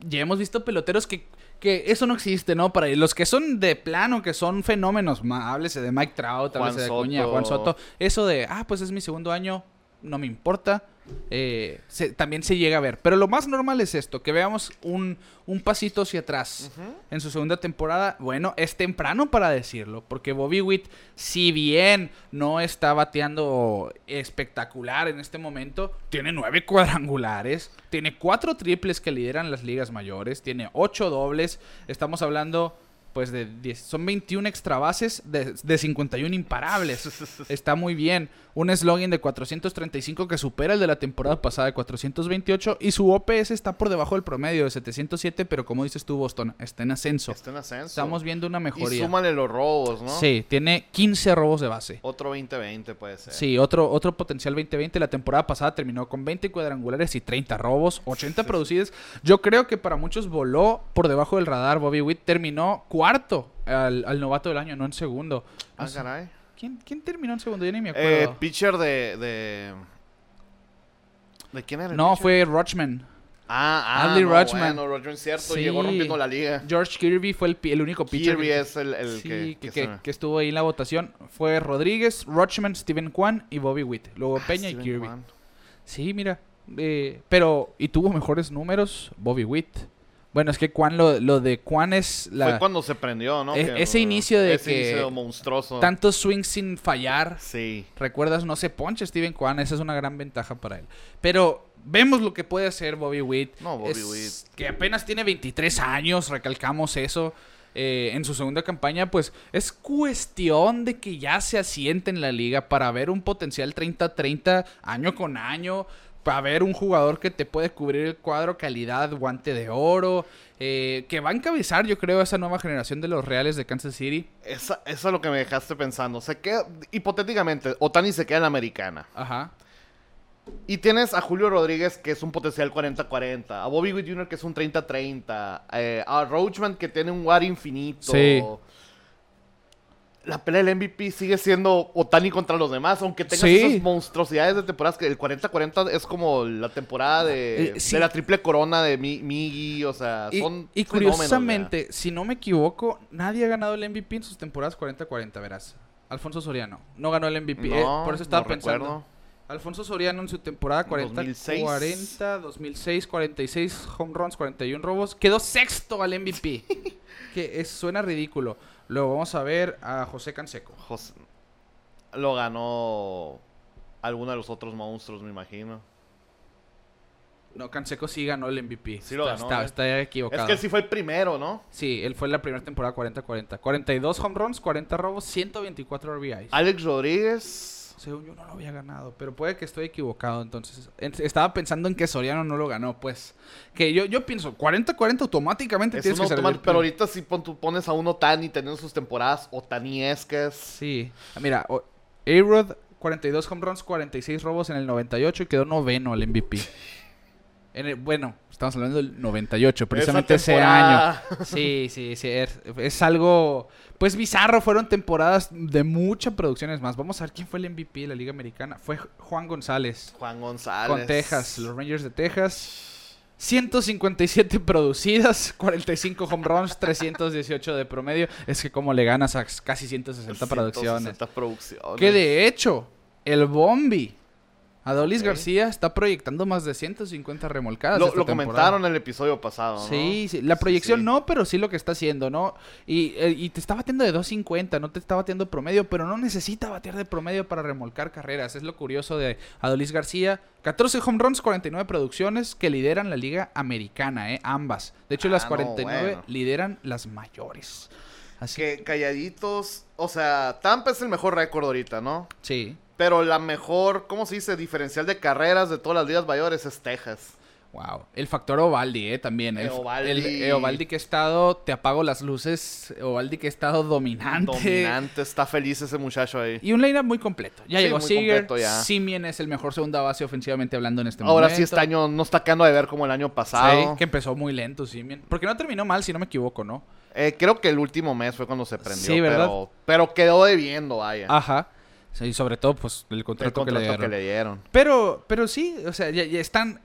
ya hemos visto peloteros que, que eso no existe, ¿no? Para los que son de plano, que son fenómenos, háblese de Mike Trout, háblese de Soto. Juan Soto, eso de, ah, pues es mi segundo año, no me importa, eh, se- también se llega a ver. Pero lo más normal es esto, que veamos un, un pasito hacia atrás en su segunda temporada. Bueno, es temprano para decirlo, porque Bobby Witt, si bien no está bateando espectacular en este momento, tiene nueve cuadrangulares, tiene cuatro triples que lideran las ligas mayores, tiene ocho dobles, estamos hablando... Pues de 10, son 21 extra bases de, de 51 imparables. Está muy bien. Un eslogan de 435 que supera el de la temporada pasada de 428. Y su OPS está por debajo del promedio de 707. Pero como dices tú, Boston, está en ascenso. Está en ascenso. Estamos viendo una Y mejoría. súmale los robos, ¿no? Sí, tiene 15 robos de base. Otro 2020 puede ser. Sí, otro, otro potencial 2020. La temporada pasada terminó con 20 cuadrangulares y 30 robos, 80 producidos. Yo creo que para muchos voló por debajo del radar. Bobby Witt terminó cuarto al, al novato del año, no en segundo. Ah, caray. ¿Quién, quién terminó en segundo? Yo ni me Eh, acuerdo. pitcher de, de... ¿De quién era el no, pitcher? fue Rochman. Ah, ah, Adley no, Rutschman. Bueno, Rutschman, cierto. Sí. Llegó rompiendo la liga. George Kirby fue el, el único pitcher Kirby que, es el, el sí, que... que, estuvo ahí en la votación. Fue Rodríguez, Rochman, Steven Kwan y Bobby Witt. Luego Ah, Peña y Kirby. Kwan. Sí, mira. eh, pero, y tuvo mejores números Bobby Witt. Bueno, es que Quan, lo, lo de Quan es la... Fue cuando se prendió, ¿no? E- Que, ese inicio de ese que inicio monstruoso. Tantos swings sin fallar. Sí. ¿Recuerdas? No se ponche Steven Kwan. Esa es una gran ventaja para él. Pero vemos lo que puede hacer Bobby Witt. No, Bobby Es Witt. Que apenas tiene 23 años, recalcamos eso. eh, en su segunda campaña, pues es cuestión de que ya se asiente en la liga para ver un potencial 30-30 año con año. Para ver un jugador que te puede cubrir el cuadro, calidad, guante de oro. eh, que va a encabezar, yo creo, esa nueva generación de los Reales de Kansas City. Esa, eso es lo que me dejaste pensando. Se queda, hipotéticamente, Otani se queda en la americana. Ajá. Y tienes a Julio Rodríguez, que es un potencial 40-40. A Bobby Witt Jr., que es un 30-30. eh, a Roachman, que tiene un WAR infinito. Sí. La pelea del MVP sigue siendo Otani contra los demás, aunque tengas Sí. esas monstruosidades de temporadas que el 40-40 es como la temporada de, Eh, sí. de la triple corona de Mi- o sea, Y, son y curiosamente, si no me equivoco, nadie ha ganado el MVP en sus temporadas 40-40, verás. Alfonso Soriano no ganó el MVP, eh, por eso estaba no pensando. recuerdo. Alfonso Soriano en su temporada 2006. 40-40, 2006, 46 home runs, 41 robos, quedó sexto al MVP. que es- suena ridículo. Luego vamos a ver a José Canseco. José- Lo ganó alguno de los otros monstruos, me imagino. No, Canseco sí ganó el MVP. Sí lo está, ganó, está, eh. está equivocado. Es que él sí fue el primero, ¿no? Sí, él fue en la primera temporada 40-40. 42 home runs, 40 robos, 124 RBIs. Alex Rodríguez. Según yo no lo había ganado, pero puede que estoy equivocado entonces. En- Estaba pensando en que Soriano no lo ganó, pues. Que yo, yo pienso, 40-40 automáticamente Es tienes un que pero ahorita si pon- tú pones a un Otani teniendo sus temporadas otaniescas. Sí. Ah, Mira, A-Rod, 42 home runs, 46 robos en el 98 y quedó noveno al MVP. En el- bueno, estamos hablando del 98, precisamente ese año. Sí, sí, sí. Es, es algo, pues bizarro. Fueron temporadas de mucha producción. Es más, vamos a ver quién fue el MVP de la Liga Americana. Fue Juan González. Juan González. Con Texas, los Rangers de Texas. 157 producidas, 45 home runs, 318 de promedio. Es que como le ganas a casi 160 producciones. 160 producciones. Que de hecho, el Bombi, Adolis. García, está proyectando más de 150 remolcadas. Lo, esta lo temporada. comentaron en el episodio pasado, ¿no? Sí, sí, la proyección sí. no, pero sí lo que está haciendo, ¿no? Y, eh, y te está batiendo de 250, no te está batiendo promedio, pero no necesita batear de promedio para remolcar carreras. Es lo curioso de Adolis García. 14 home runs, 49 producciones que lideran la liga americana, ¿eh? Ambas. De hecho, Ah, las no, 49 bueno. lideran las mayores. Así Que calladitos. O sea, Tampa es el mejor récord ahorita, ¿no? sí. Pero la mejor, ¿cómo se dice? Diferencial de carreras de todas las ligas mayores es Texas. Wow. El factor Ovaldi, ¿eh? También. El, Eovaldi. el- eh, Ovaldi que ha estado, te apago las luces. Ovaldi que ha estado dominante. Dominante, está feliz ese muchacho ahí. Y un lineup muy completo. Ya Sí, llegó Seager. Simien es el mejor segunda base ofensivamente hablando en este Ahora momento. sí este año no está quedando de ver como el año pasado. Sí, que empezó muy lento Simien. Porque no terminó mal, si no me equivoco, ¿no? Eh, creo que el último mes fue cuando se prendió. Sí, ¿verdad? Pero, pero quedó debiendo, vaya. Ajá. Sí, y sobre todo, pues, el el contrato, que le que le dieron. Pero, pero sí, o sea, ya, ya están.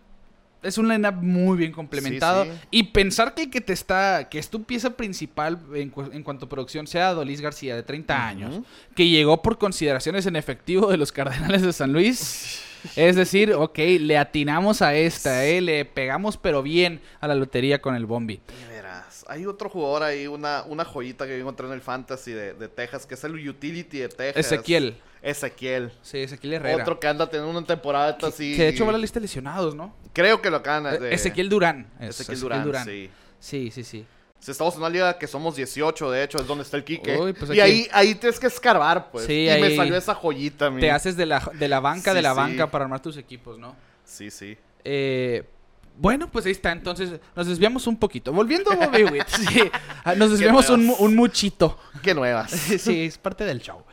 Es un lineup muy bien complementado. Sí, sí. Y pensar que el que te está. que es tu pieza principal en, cu- en cuanto a producción sea Dolis García, de 30 años, que llegó por consideraciones en efectivo de los Cardenales de San Luis. Es decir, ok, le atinamos a esta, eh, le pegamos pero bien a la lotería con el Bombi. Hay otro jugador ahí, una, una joyita que yo encontré en el Fantasy de, de Texas, que es el utility de Texas. Ezequiel. Ezequiel. Sí, Ezequiel Herrera. Otro que anda teniendo una temporada así. que de hecho va a la lista de lesionados, ¿no? Creo que lo acaban de... Ezequiel Durán. es Ezequiel Durán, sí. Sí, sí, sí. Si estamos en una liga que somos 18, de hecho, es donde está el Quique. Uy, pues y ahí, ahí tienes que escarbar, pues. Sí, y ahí- me salió esa joyita, mi. Te haces de la, de la banca, de la sí. banca para armar tus equipos, ¿no? Sí, sí. Eh, bueno, pues ahí está. Entonces, nos desviamos un poquito. Volviendo a Bobby Witt. sí, ah, nos desviamos un, un muchito. Qué nuevas. sí, es parte del show.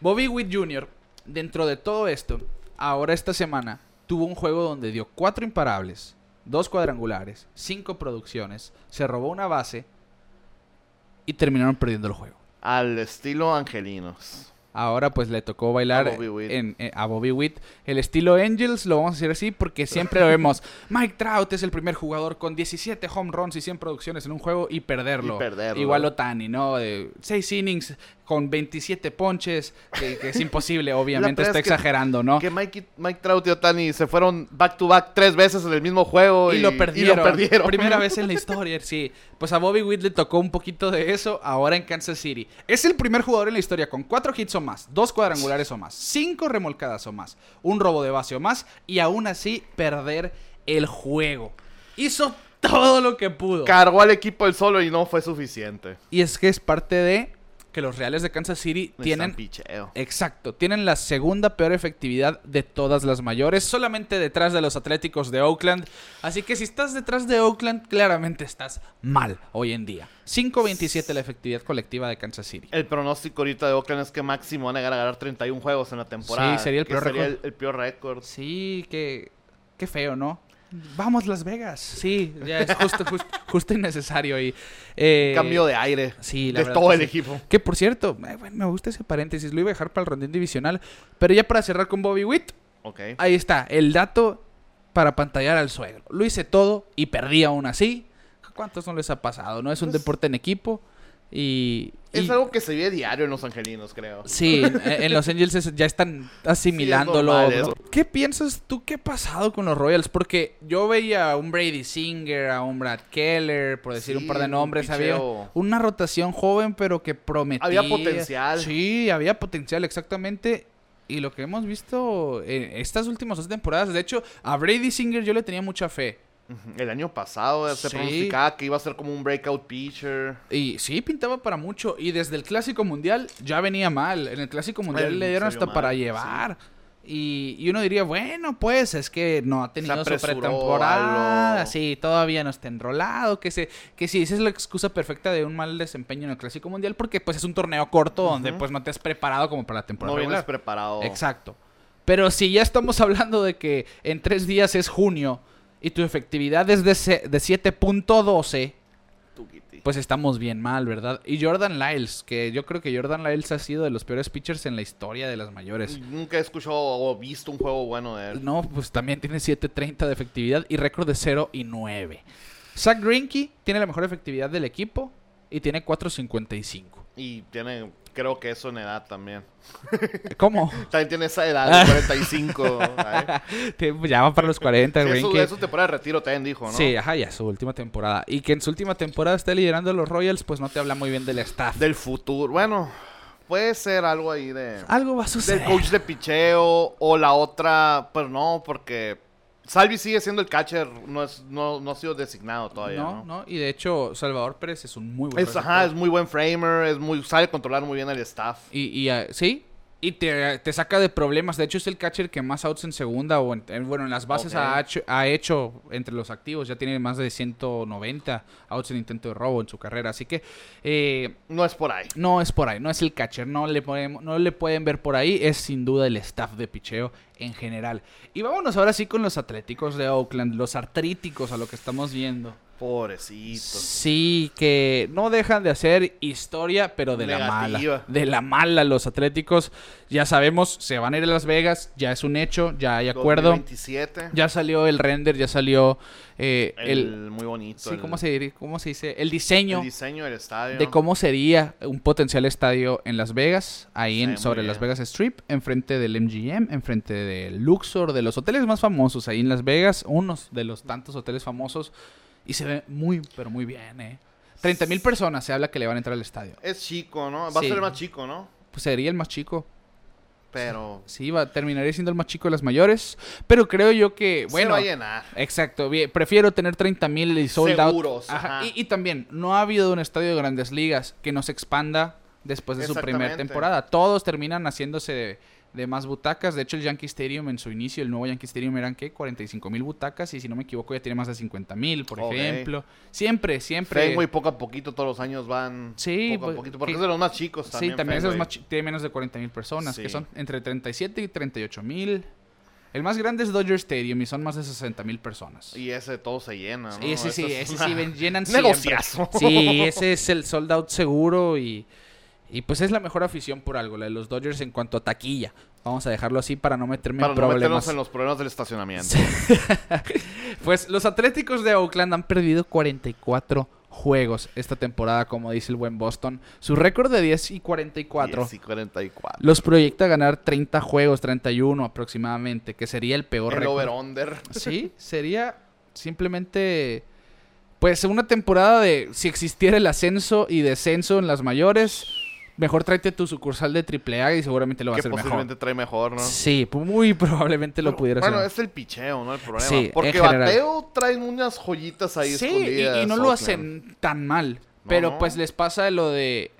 Bobby Witt Jr., dentro de todo esto, ahora esta semana tuvo un juego donde dio cuatro imparables, dos cuadrangulares, cinco producciones, se robó una base y terminaron perdiendo el juego. Al estilo angelinos. Ahora pues le tocó bailar A Bobby Witt. en- eh, a Bobby Witt. El estilo Angels, lo vamos a decir así porque siempre lo vemos. Mike Trout es el primer jugador con 17 home runs y 100 producciones en un juego y perderlo. Y perderlo. Igual Otani, ¿no? De 6 innings, con 27 ponches, que, que es imposible, obviamente está que- exagerando, ¿no? Que Mike, Mike Trout y Otani se fueron back to back tres veces en el mismo juego. Y, lo perdieron. lo perdieron. Primera vez en la historia, sí. Pues a Bobby Witt le tocó un poquito de eso ahora en Kansas City. Es el primer jugador en la historia con cuatro hits o más, dos cuadrangulares o más, cinco remolcadas o más, un robo de base o más y aún así perder el juego. Hizo todo lo que pudo. Cargó al equipo el solo y no fue suficiente. Y es que es parte de que los Reales de Kansas City tienen. Exacto, tienen la segunda peor efectividad de todas las mayores, solamente detrás de los Atléticos de Oakland. Así que si estás detrás de Oakland, claramente estás mal hoy en día. 5.27 la efectividad colectiva de Kansas City. El pronóstico ahorita de Oakland es que máximo van a llegar a ganar 31 juegos en la temporada. Sí, sería el que peor récord. el, el peor récord. Sí, qué, qué feo, ¿no? Vamos Las Vegas. Sí, ya es justo, justo, justo y necesario. Y, eh, Cambio de aire. sí, la de verdad todo el sí. equipo. Que por cierto, eh, bueno, me gusta ese paréntesis, lo iba a dejar para el rondín divisional. Pero ya para cerrar con Bobby Witt, Ok. Ahí está, el dato para pantallar al suegro. Lo hice todo y perdí aún así. ¿Cuántos no les ha pasado? No es un Pues- deporte en equipo y... Es algo que se vive diario en los angelinos, creo. Sí, en, Los Angels ya están asimilándolo. ¿Qué piensas tú qué ha pasado con los Royals? Porque yo veía a un Brady Singer, a un Brad Keller, por decir Sí, un par de un nombres. Había una rotación joven, pero que prometía. Había potencial. Sí, había potencial, exactamente. Y lo que hemos visto en estas últimas dos temporadas, de hecho, a Brady Singer yo le tenía mucha fe. El año pasado se Sí. pronosticaba que iba a ser como un breakout pitcher. Y sí, pintaba para mucho. Y desde el Clásico Mundial ya venía mal. En el Clásico Mundial le dieron hasta para llevar. Y, y uno diría, bueno, pues es que no ha tenido su pretemporada. Sí, todavía no está enrolado. Que, se, que sí, esa es la excusa perfecta de un mal desempeño en el Clásico Mundial. Porque pues es un torneo corto donde pues no te has preparado como para la No temporada vienes regular. preparado. Exacto. Pero si ya estamos hablando de que en tres días es junio y tu efectividad es de, de 7.12, Tuquiti. pues estamos bien mal, ¿verdad? Y Jordan Lyles, que yo creo que Jordan Lyles ha sido de los peores pitchers en la historia de las mayores. Nunca he escuchado o visto un juego bueno de él. No, pues también tiene 7.30 de efectividad y récord de 0 y 9. Zach Greinke tiene la mejor efectividad del equipo y tiene 4.55. Y tiene, creo que eso en edad también. ¿Cómo? También tiene esa edad de 45. ¿sabes? ya va para los 40, Sí, eso, Greinke. eso temporada de retiro también dijo, ¿no? Sí, ajá, ya su última temporada. Y que en su última temporada esté liderando a los Royals, pues no te habla muy bien del staff. Del futuro. Bueno, puede ser algo ahí de... Algo va a suceder. Del coach de picheo o la otra, pero no, porque Salvi sigue siendo el catcher, no, es, no, no ha sido designado todavía, no, ¿no? no, y de hecho Salvador Pérez es un muy buen Es, ajá, es muy buen framer, es muy, sabe controlar muy bien el staff. Y, y, ah, sí, y te, te saca de problemas. De hecho, es el catcher que más outs en segunda o en, en- bueno, en las bases ha, hecho, ha hecho entre los activos. Ya tiene más de 190 outs en intento de robo en su carrera. Así que eh, No es por ahí. no es por ahí, no es el catcher. No le, podemos- no le pueden ver por ahí. Es sin duda el staff de picheo en general. Y vámonos ahora sí con los atléticos de Oakland, los artríticos a lo que estamos viendo. Pobrecitos. Sí, que no dejan de hacer historia, pero de la mala. De la mala los Atléticos. Ya sabemos, se van a ir a Las Vegas, ya es un hecho, ya hay acuerdo. 2027. Ya salió el render, ya salió eh, el, el... muy bonito. Sí, el, ¿cómo se, diría? ¿cómo se dice? El diseño el diseño del estadio. de cómo sería un potencial estadio en Las Vegas, ahí Sí, en, sobre bien. Las Vegas Strip, enfrente del MGM, enfrente del Luxor, de los hoteles más famosos ahí en Las Vegas, unos de los tantos hoteles famosos, y se ve muy, pero muy bien, ¿eh? 30 mil personas se habla que le van a entrar al estadio. Es chico, ¿no? Va Sí. a ser más chico, ¿no? Pues sería el más chico. Pero Sí, va, terminaría siendo el más chico de las mayores, pero creo yo que, se bueno... va a llenar. Exacto, bien, prefiero tener 30 mil y sold out. Seguros, Ajá, ajá. Y, y también, no ha habido un estadio de grandes ligas que nos expanda después de su primera temporada. Todos terminan haciéndose de, de más butacas. De hecho, el Yankee Stadium en su inicio, el nuevo Yankee Stadium eran, ¿qué? 45 mil butacas y si no me equivoco ya tiene más de 50 mil, por ejemplo. Siempre, siempre... Fenway poco a poquito todos los años van Sí, poco a pues, poquito, porque que- es de los más chicos también. sí, también esos Fenway. más chi- tiene menos de 40 mil personas, que son entre 37 y 38 mil. El más grande es Dodger Stadium y son más de 60 mil personas. Y ese todo se llena, ¿no? Sí, ese sí, es ese sí, llenan siempre. Negociazo. Sí, ese es el sold out seguro y, y pues es la mejor afición por algo, la de los Dodgers en cuanto a taquilla. Vamos a dejarlo así para no meterme Para en no meternos problemas. en los problemas del estacionamiento. Pues los Atléticos de Oakland han perdido 44 juegos esta temporada, como dice el buen Boston. Su récord de 10 y 44 10 y 44. los proyecta a ganar 30 juegos, 31 aproximadamente, que sería el peor El récord. over-under. Sí, sería simplemente pues una temporada de si existiera el ascenso y descenso en las mayores, mejor tráete tu sucursal de AAA y seguramente lo va a que hacer posiblemente mejor. trae mejor, ¿no? Sí, muy probablemente lo pudiera bueno, hacer. es el picheo, ¿no? El problema. Sí, Porque bateo traen unas joyitas ahí Sí, y, escondidas. y no lo hacen tan mal. No, pero no. pues les pasa lo de,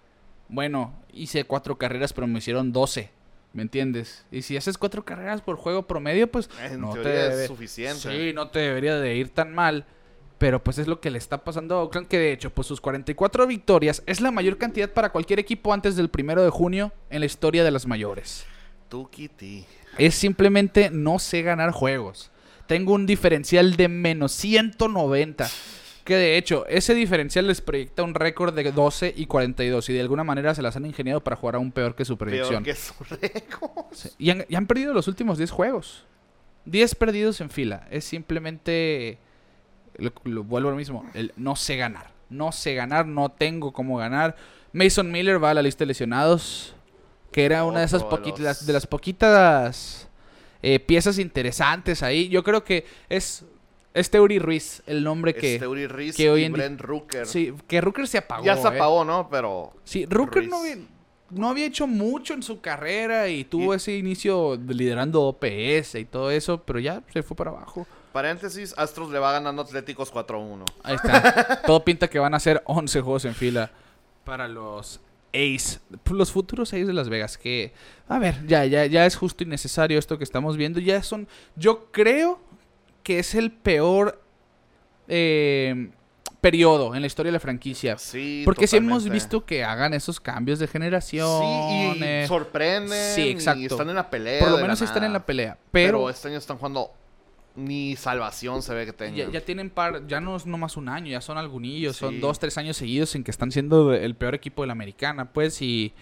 bueno, hice cuatro carreras, pero me hicieron 12. ¿Me entiendes? Y si haces cuatro carreras por juego promedio, pues En no te teoría es debe- suficiente. Sí, no te debería de ir tan mal. Pero pues es lo que le está pasando a Oakland, que de hecho, pues sus 44 victorias es la mayor cantidad para cualquier equipo antes del primero de junio en la historia de las mayores. Tukiti. Es simplemente no sé ganar juegos. Tengo un diferencial de menos 190. Que de hecho, ese diferencial les proyecta un récord de 12 y 42. Y de alguna manera se las han ingeniado para jugar aún peor que su Peor proyección. que su récord. Sí, Y, han, y han perdido los últimos 10 juegos. 10 perdidos en fila. Es simplemente. Lo, lo- vuelvo a lo mismo. El no sé ganar. No sé ganar. No tengo cómo ganar. Mason Miller va a la lista de lesionados. Que era una de esas poquitas. De las poquitas eh, piezas interesantes ahí. Yo creo que es. Es Teuri Ruiz el nombre que. Riz que hoy en di- Brent Rooker. Sí, que Rooker se apagó. ya se eh. apagó, ¿no? Pero Sí, Rooker no había, no había hecho mucho en su carrera y tuvo Y- ese inicio de liderando OPS y todo eso, pero ya se fue para abajo. Paréntesis, Astros le va ganando Atléticos 4-1. Ahí está. todo pinta que van a ser 11 juegos en fila para los Ace, los futuros Ace de Las Vegas. Que, a ver, ya, ya, ya es justo y necesario esto que estamos viendo. Ya son, yo creo que es el peor eh, periodo en la historia de la franquicia. Sí, Porque si hemos totalmente. visto que hagan esos cambios de generación. Sí, y sorprenden. Sí, Y exacto. están en la pelea. Por lo menos están en la pelea. Pero, Pero, este año están jugando. Ni salvación se ve que tengan. ya, ya tienen par, ya no es nomás un año, ya son algunillos, son Sí. dos, tres años seguidos en que están siendo el peor equipo de la americana, pues, y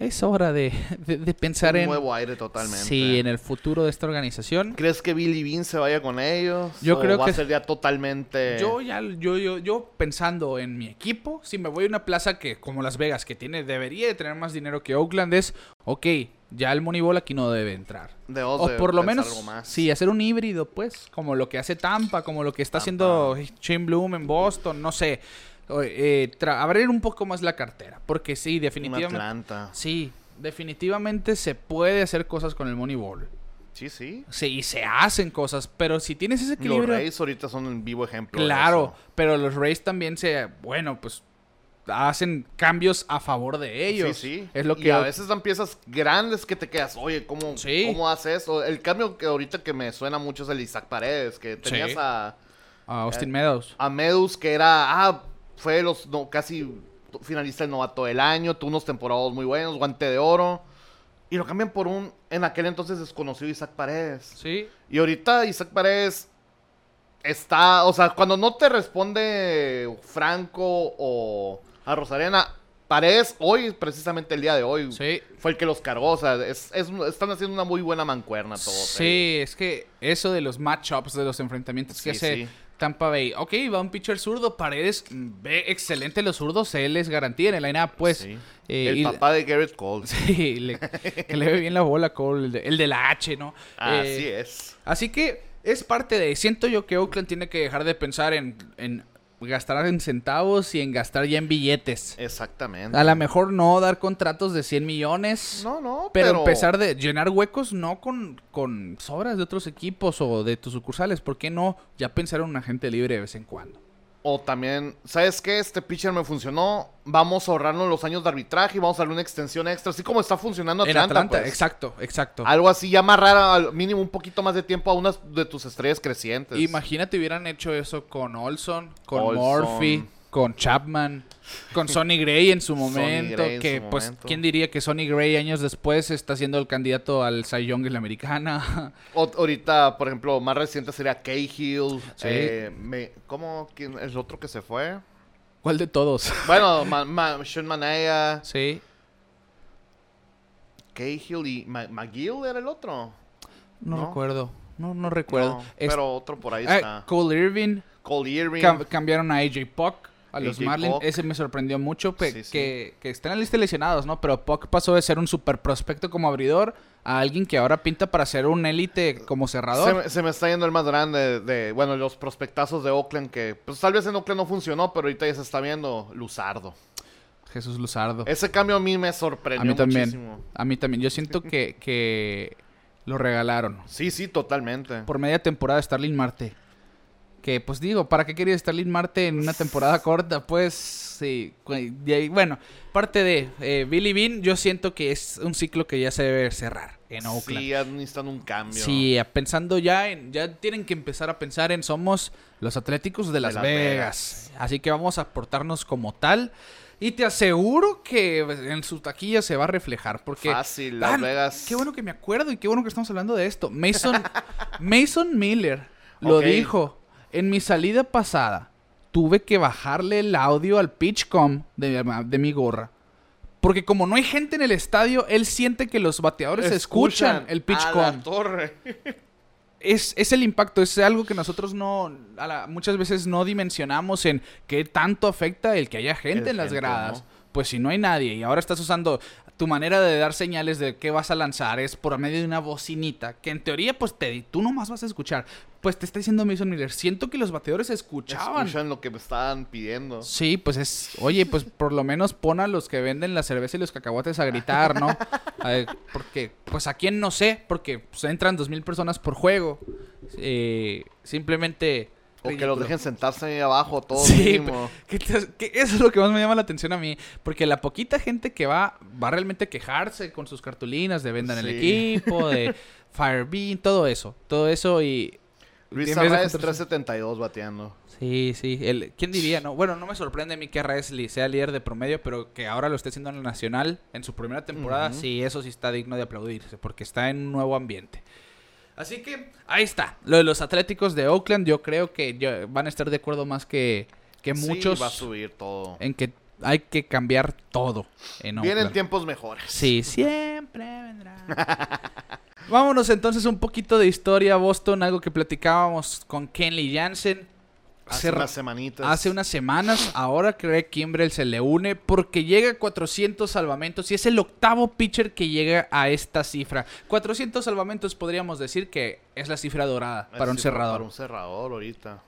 es hora de, de- de pensar un en, nuevo aire totalmente. sí, en el futuro de esta organización. ¿Crees que Billy Bean se vaya con ellos? Yo ¿O creo va que- a ser ya totalmente. Yo ya, yo, yo, yo pensando en mi equipo, si me voy a una plaza que, como Las Vegas, que tiene, debería de tener más dinero que Oakland, es, ok, ya el Moneyball aquí no debe entrar. Debemos O de por lo menos, algo más. sí, hacer un híbrido, pues, como lo que hace Tampa, como lo que está Tampa. haciendo Shane Bloom en Boston, no sé. Eh, abrir un poco más la cartera, porque sí, definitivamente. Atlanta. Sí, definitivamente se puede hacer cosas con el Moneyball. Sí, sí. Sí, y se hacen cosas, pero si tienes ese Los equilibrio. Rays ahorita son un vivo ejemplo. de Claro, eso. pero los Rays también se, bueno, pues hacen cambios a favor de ellos. Sí, sí. Es lo Y que a veces dan piezas grandes que te quedas, oye, ¿cómo, Sí. ¿cómo hace eso? El cambio que ahorita que me suena mucho es el Isaac Paredes, que tenías Sí. a, a Austin Eh, Meadows. a Medus, que era, ah, fue los no, casi finalista del novato del año, tuvo unos temporadas muy buenos, guante de oro. Y lo cambian por un, en aquel entonces desconocido Isaac Paredes. Sí. Y ahorita Isaac Paredes está, o sea, cuando no te responde Franco o a Rosarena, Paredes hoy, precisamente el día de hoy, Sí. fue el que los cargó. O sea, es, es- están haciendo una muy buena mancuerna todos. Sí, es que eso de los matchups, de los enfrentamientos que hace sí. Tampa Bay. Ok, va un pitcher zurdo, Paredes mm, ve excelente los zurdos, él les garantía en el line pues. Sí. eh, el y- papá de Garrett Cole. Sí, le- que le ve bien la bola, Cole, el de, el de la H, ¿no? Así Eh, es. Así que es parte de. Siento yo que Oakland tiene que dejar de pensar en, en gastar en centavos y en gastar ya en billetes. Exactamente. A lo mejor no dar contratos de 100 millones. No, no, Pero, pero, empezar de llenar huecos no con, con sobras de otros equipos o de tus sucursales. ¿Por qué no ya pensar en un agente libre de vez en cuando? O también, ¿sabes qué? Este pitcher me funcionó. Vamos a ahorrarnos los años de arbitraje y vamos a darle una extensión extra. Así como está funcionando Atlanta. en Atlanta, pues. exacto, exacto. Algo así, ya amarrar al mínimo un poquito más de tiempo a una de tus estrellas crecientes. Imagínate hubieran hecho eso con Olson, con Olson. Murphy, con Chapman, con Sonny Gray en su momento. En que su pues, momento. ¿quién diría que Sonny Gray años después está siendo el candidato al Cy Young en la americana? O- ahorita, por ejemplo, más reciente sería Cahill. Sí. eh, me- ¿Cómo? ¿Quién es el otro que se fue? ¿Cuál de todos? Bueno, Ma- Ma- Sean Manaya, sí. Cahill y Ma- McGill era el otro. No, ¿No? recuerdo. No, no recuerdo. No, Es- pero otro por ahí Ah, está. Cole Irvin. Cole Irving. cam- cambiaron a AJ Puck. A los Marlins. Ese me sorprendió mucho pe- Sí, sí. Que, que en la lista de lesionados, ¿no? Pero Puck pasó de ser un super prospecto como abridor a alguien que ahora pinta para ser un élite como cerrador. se me está yendo el más grande de, de, bueno, los prospectazos de Oakland que, pues tal vez en Oakland no funcionó, pero ahorita ya se está viendo Luzardo. Jesús Luzardo. Ese cambio a mí me A sorprendió mí también. muchísimo. A mí también. Yo siento que, que lo regalaron. Sí, sí, totalmente. Por media temporada Starling Marte. Que pues digo, ¿para qué quería Starling Marte en una temporada corta? Pues sí. y ahí, Bueno, parte de eh, Billy Bean, yo siento que es un ciclo que ya se debe cerrar en Oakland. Sí, necesitan un cambio. Sí, pensando ya en, ya tienen que empezar a pensar en somos los Atléticos de Las, Las Vegas. Así que vamos a portarnos como tal. Y te aseguro que en su taquilla se va a reflejar. Porque. Fácil, Las Vegas. Qué bueno que me acuerdo y qué bueno que estamos hablando de esto. Mason, Mason Miller lo dijo. En mi salida pasada, tuve que bajarle el audio al pitchcom de, mi- de mi gorra. Porque como no hay gente en el estadio, él siente que los bateadores escuchan, el pitchcom torre. es, es el impacto, es algo que nosotros no, a la- muchas veces no dimensionamos en qué tanto afecta el que haya gente El en las gente, gradas. ¿no? Pues si no hay nadie y ahora estás usando tu manera de dar señales de qué vas a lanzar es por medio de una bocinita, que en teoría pues te, tú nomás vas a escuchar. Pues te está diciendo Mason Miller, siento que los bateadores escuchaban. Escuchan lo que me estaban pidiendo. Sí, pues es, oye, pues por lo menos pon a los que venden la cerveza y los cacahuates a gritar, ¿no? Porque, pues a quién no sé, porque pues, entran dos mil personas por juego. Eh, simplemente... O que los dejen sentarse ahí abajo, todo Sí, que eso es lo que más me llama la atención a mí. Porque la poquita gente que va, va realmente a quejarse con sus cartulinas de vendan el Sí. equipo, de Firebean, todo eso. Todo eso y... Luis Arraez juntarse- 372 bateando. Sí, sí. El, ¿Quién diría, no? Bueno, no me sorprende a mí que Arraez sea líder de promedio, pero que ahora lo esté haciendo en el Nacional en su primera temporada, sí, eso sí está digno de aplaudirse, porque está en un nuevo ambiente. Así que ahí está. Lo de los Atléticos de Oakland, yo creo que yo- van a estar de acuerdo más que, que Sí, muchos va a subir todo. en que hay que cambiar todo en Oakland. Vienen tiempos mejores. Sí, siempre vendrá. Vámonos entonces un poquito de historia Boston, algo que platicábamos con Kenley Jansen. Hace unas semanitas. Hace unas semanas, ahora Craig Kimbrell se le une porque llega a 400 salvamentos y es el octavo pitcher que llega a esta cifra. 400 salvamentos podríamos decir que es la cifra dorada Es para un cerrador. Para un cerrador ahorita.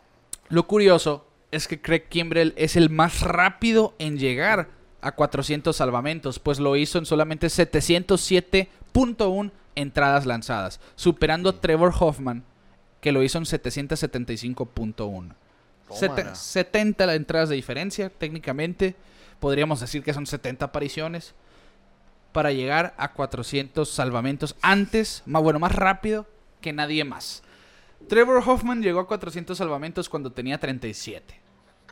Lo curioso es que Craig Kimbrell es el más rápido en llegar a 400 salvamentos, pues lo hizo en solamente 707.1 entradas lanzadas, superando a Trevor Hoffman, que lo hizo en 775.1. Tómala. 70 entradas de diferencia, técnicamente. Podríamos decir que son 70 apariciones. Para llegar a 400 salvamentos antes, más bueno, más rápido que nadie más. Trevor Hoffman llegó a 400 salvamentos cuando tenía 37.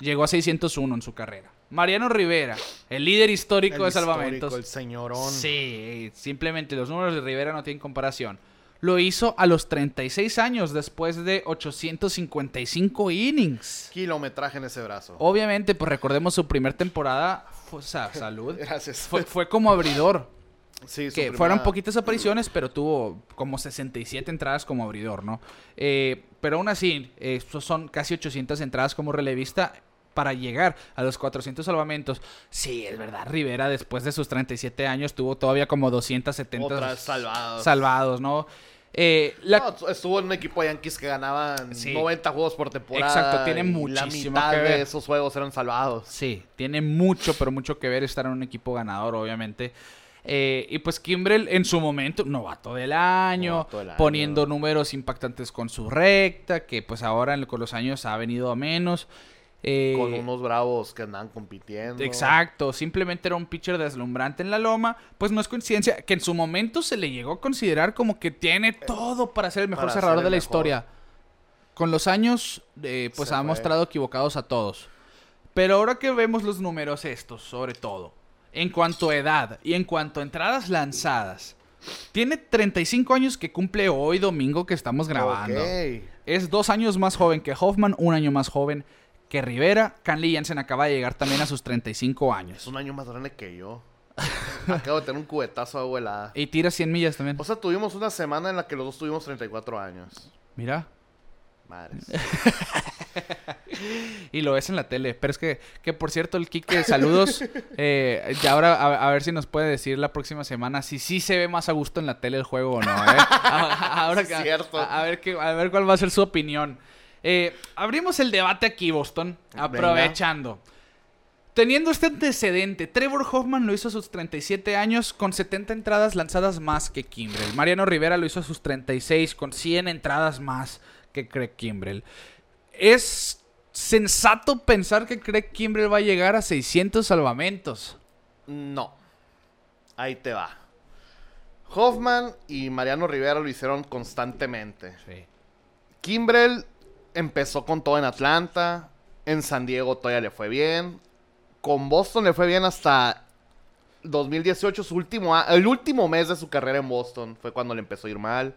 Llegó a 601 en su carrera. Mariano Rivera, el líder histórico El de histórico, salvamentos. El señorón. Sí, simplemente los números de Rivera no tienen comparación. Lo hizo a los 36 años después de 855 innings. Kilometraje en ese brazo. Obviamente, pues recordemos su primer temporada, o sea, salud. Gracias. Fue, fue como abridor, sí, que primera- fueron poquitas apariciones, pero tuvo como 67 entradas como abridor, ¿no? Eh, pero aún así, eh, son casi 800 entradas como relevista para llegar a los 400 salvamentos. Sí, es verdad, Rivera después de sus 37 años tuvo todavía como 270 Otras salvadas. salvados, ¿no? Eh, la- No, estuvo en un equipo de Yankees que ganaban Sí. 90 juegos por temporada. Exacto, tiene muchísimo La mitad que ver. de esos juegos eran salvados. Sí, tiene mucho, pero mucho que ver estar en un equipo ganador, obviamente. Eh, y pues Kimbrel en su momento, novato del año, Novato del año. poniendo números impactantes con su recta, que pues ahora con los años ha venido a menos. Eh, Con unos bravos que andan compitiendo. Exacto, simplemente era un pitcher deslumbrante en la loma. Pues no es coincidencia que en su momento se le llegó a considerar como que tiene todo para ser el mejor para cerrador el de la mejor. historia. Con los años, eh, pues Se ha fue. mostrado equivocados a todos. Pero ahora que vemos los números estos, sobre todo, en cuanto a edad y en cuanto a entradas lanzadas, tiene 35 años que cumple hoy domingo que estamos grabando. Es dos años más joven que Hoffman, un año más joven que Rivera. Canley Jansen acaba de llegar también a sus 35 Es años. un año más grande que yo. Acabo de tener un cubetazo de agua helada. Y tira 100 millas también. O sea, tuvimos una semana en la que los dos tuvimos 34 años. Mira. Madres. y lo ves en la tele. Pero es que, que por cierto, el Kike, saludos. Eh, ya ahora a, a ver si nos puede decir la próxima semana si sí se ve más a gusto en la tele el juego o no. ¿eh? A- ahora Sí, que- cierto. A, a ver qué, a ver cuál va a ser su opinión. Eh, abrimos el debate aquí, Boston, aprovechando. Teniendo este antecedente, Trevor Hoffman lo hizo a sus 37 años con 70 entradas lanzadas más que Kimbrel. Mariano Rivera lo hizo a sus 36 con 100 entradas más que Craig Kimbrel. ¿Es sensato pensar que Craig Kimbrel va a llegar a 600 salvamentos? No. Ahí te va. Hoffman y Mariano Rivera lo hicieron constantemente. Sí. Kimbrel empezó con todo en Atlanta. En San Diego todavía le fue bien. Con Boston le fue bien hasta 2018, su último, el último mes de su carrera en Boston fue cuando le empezó a ir mal.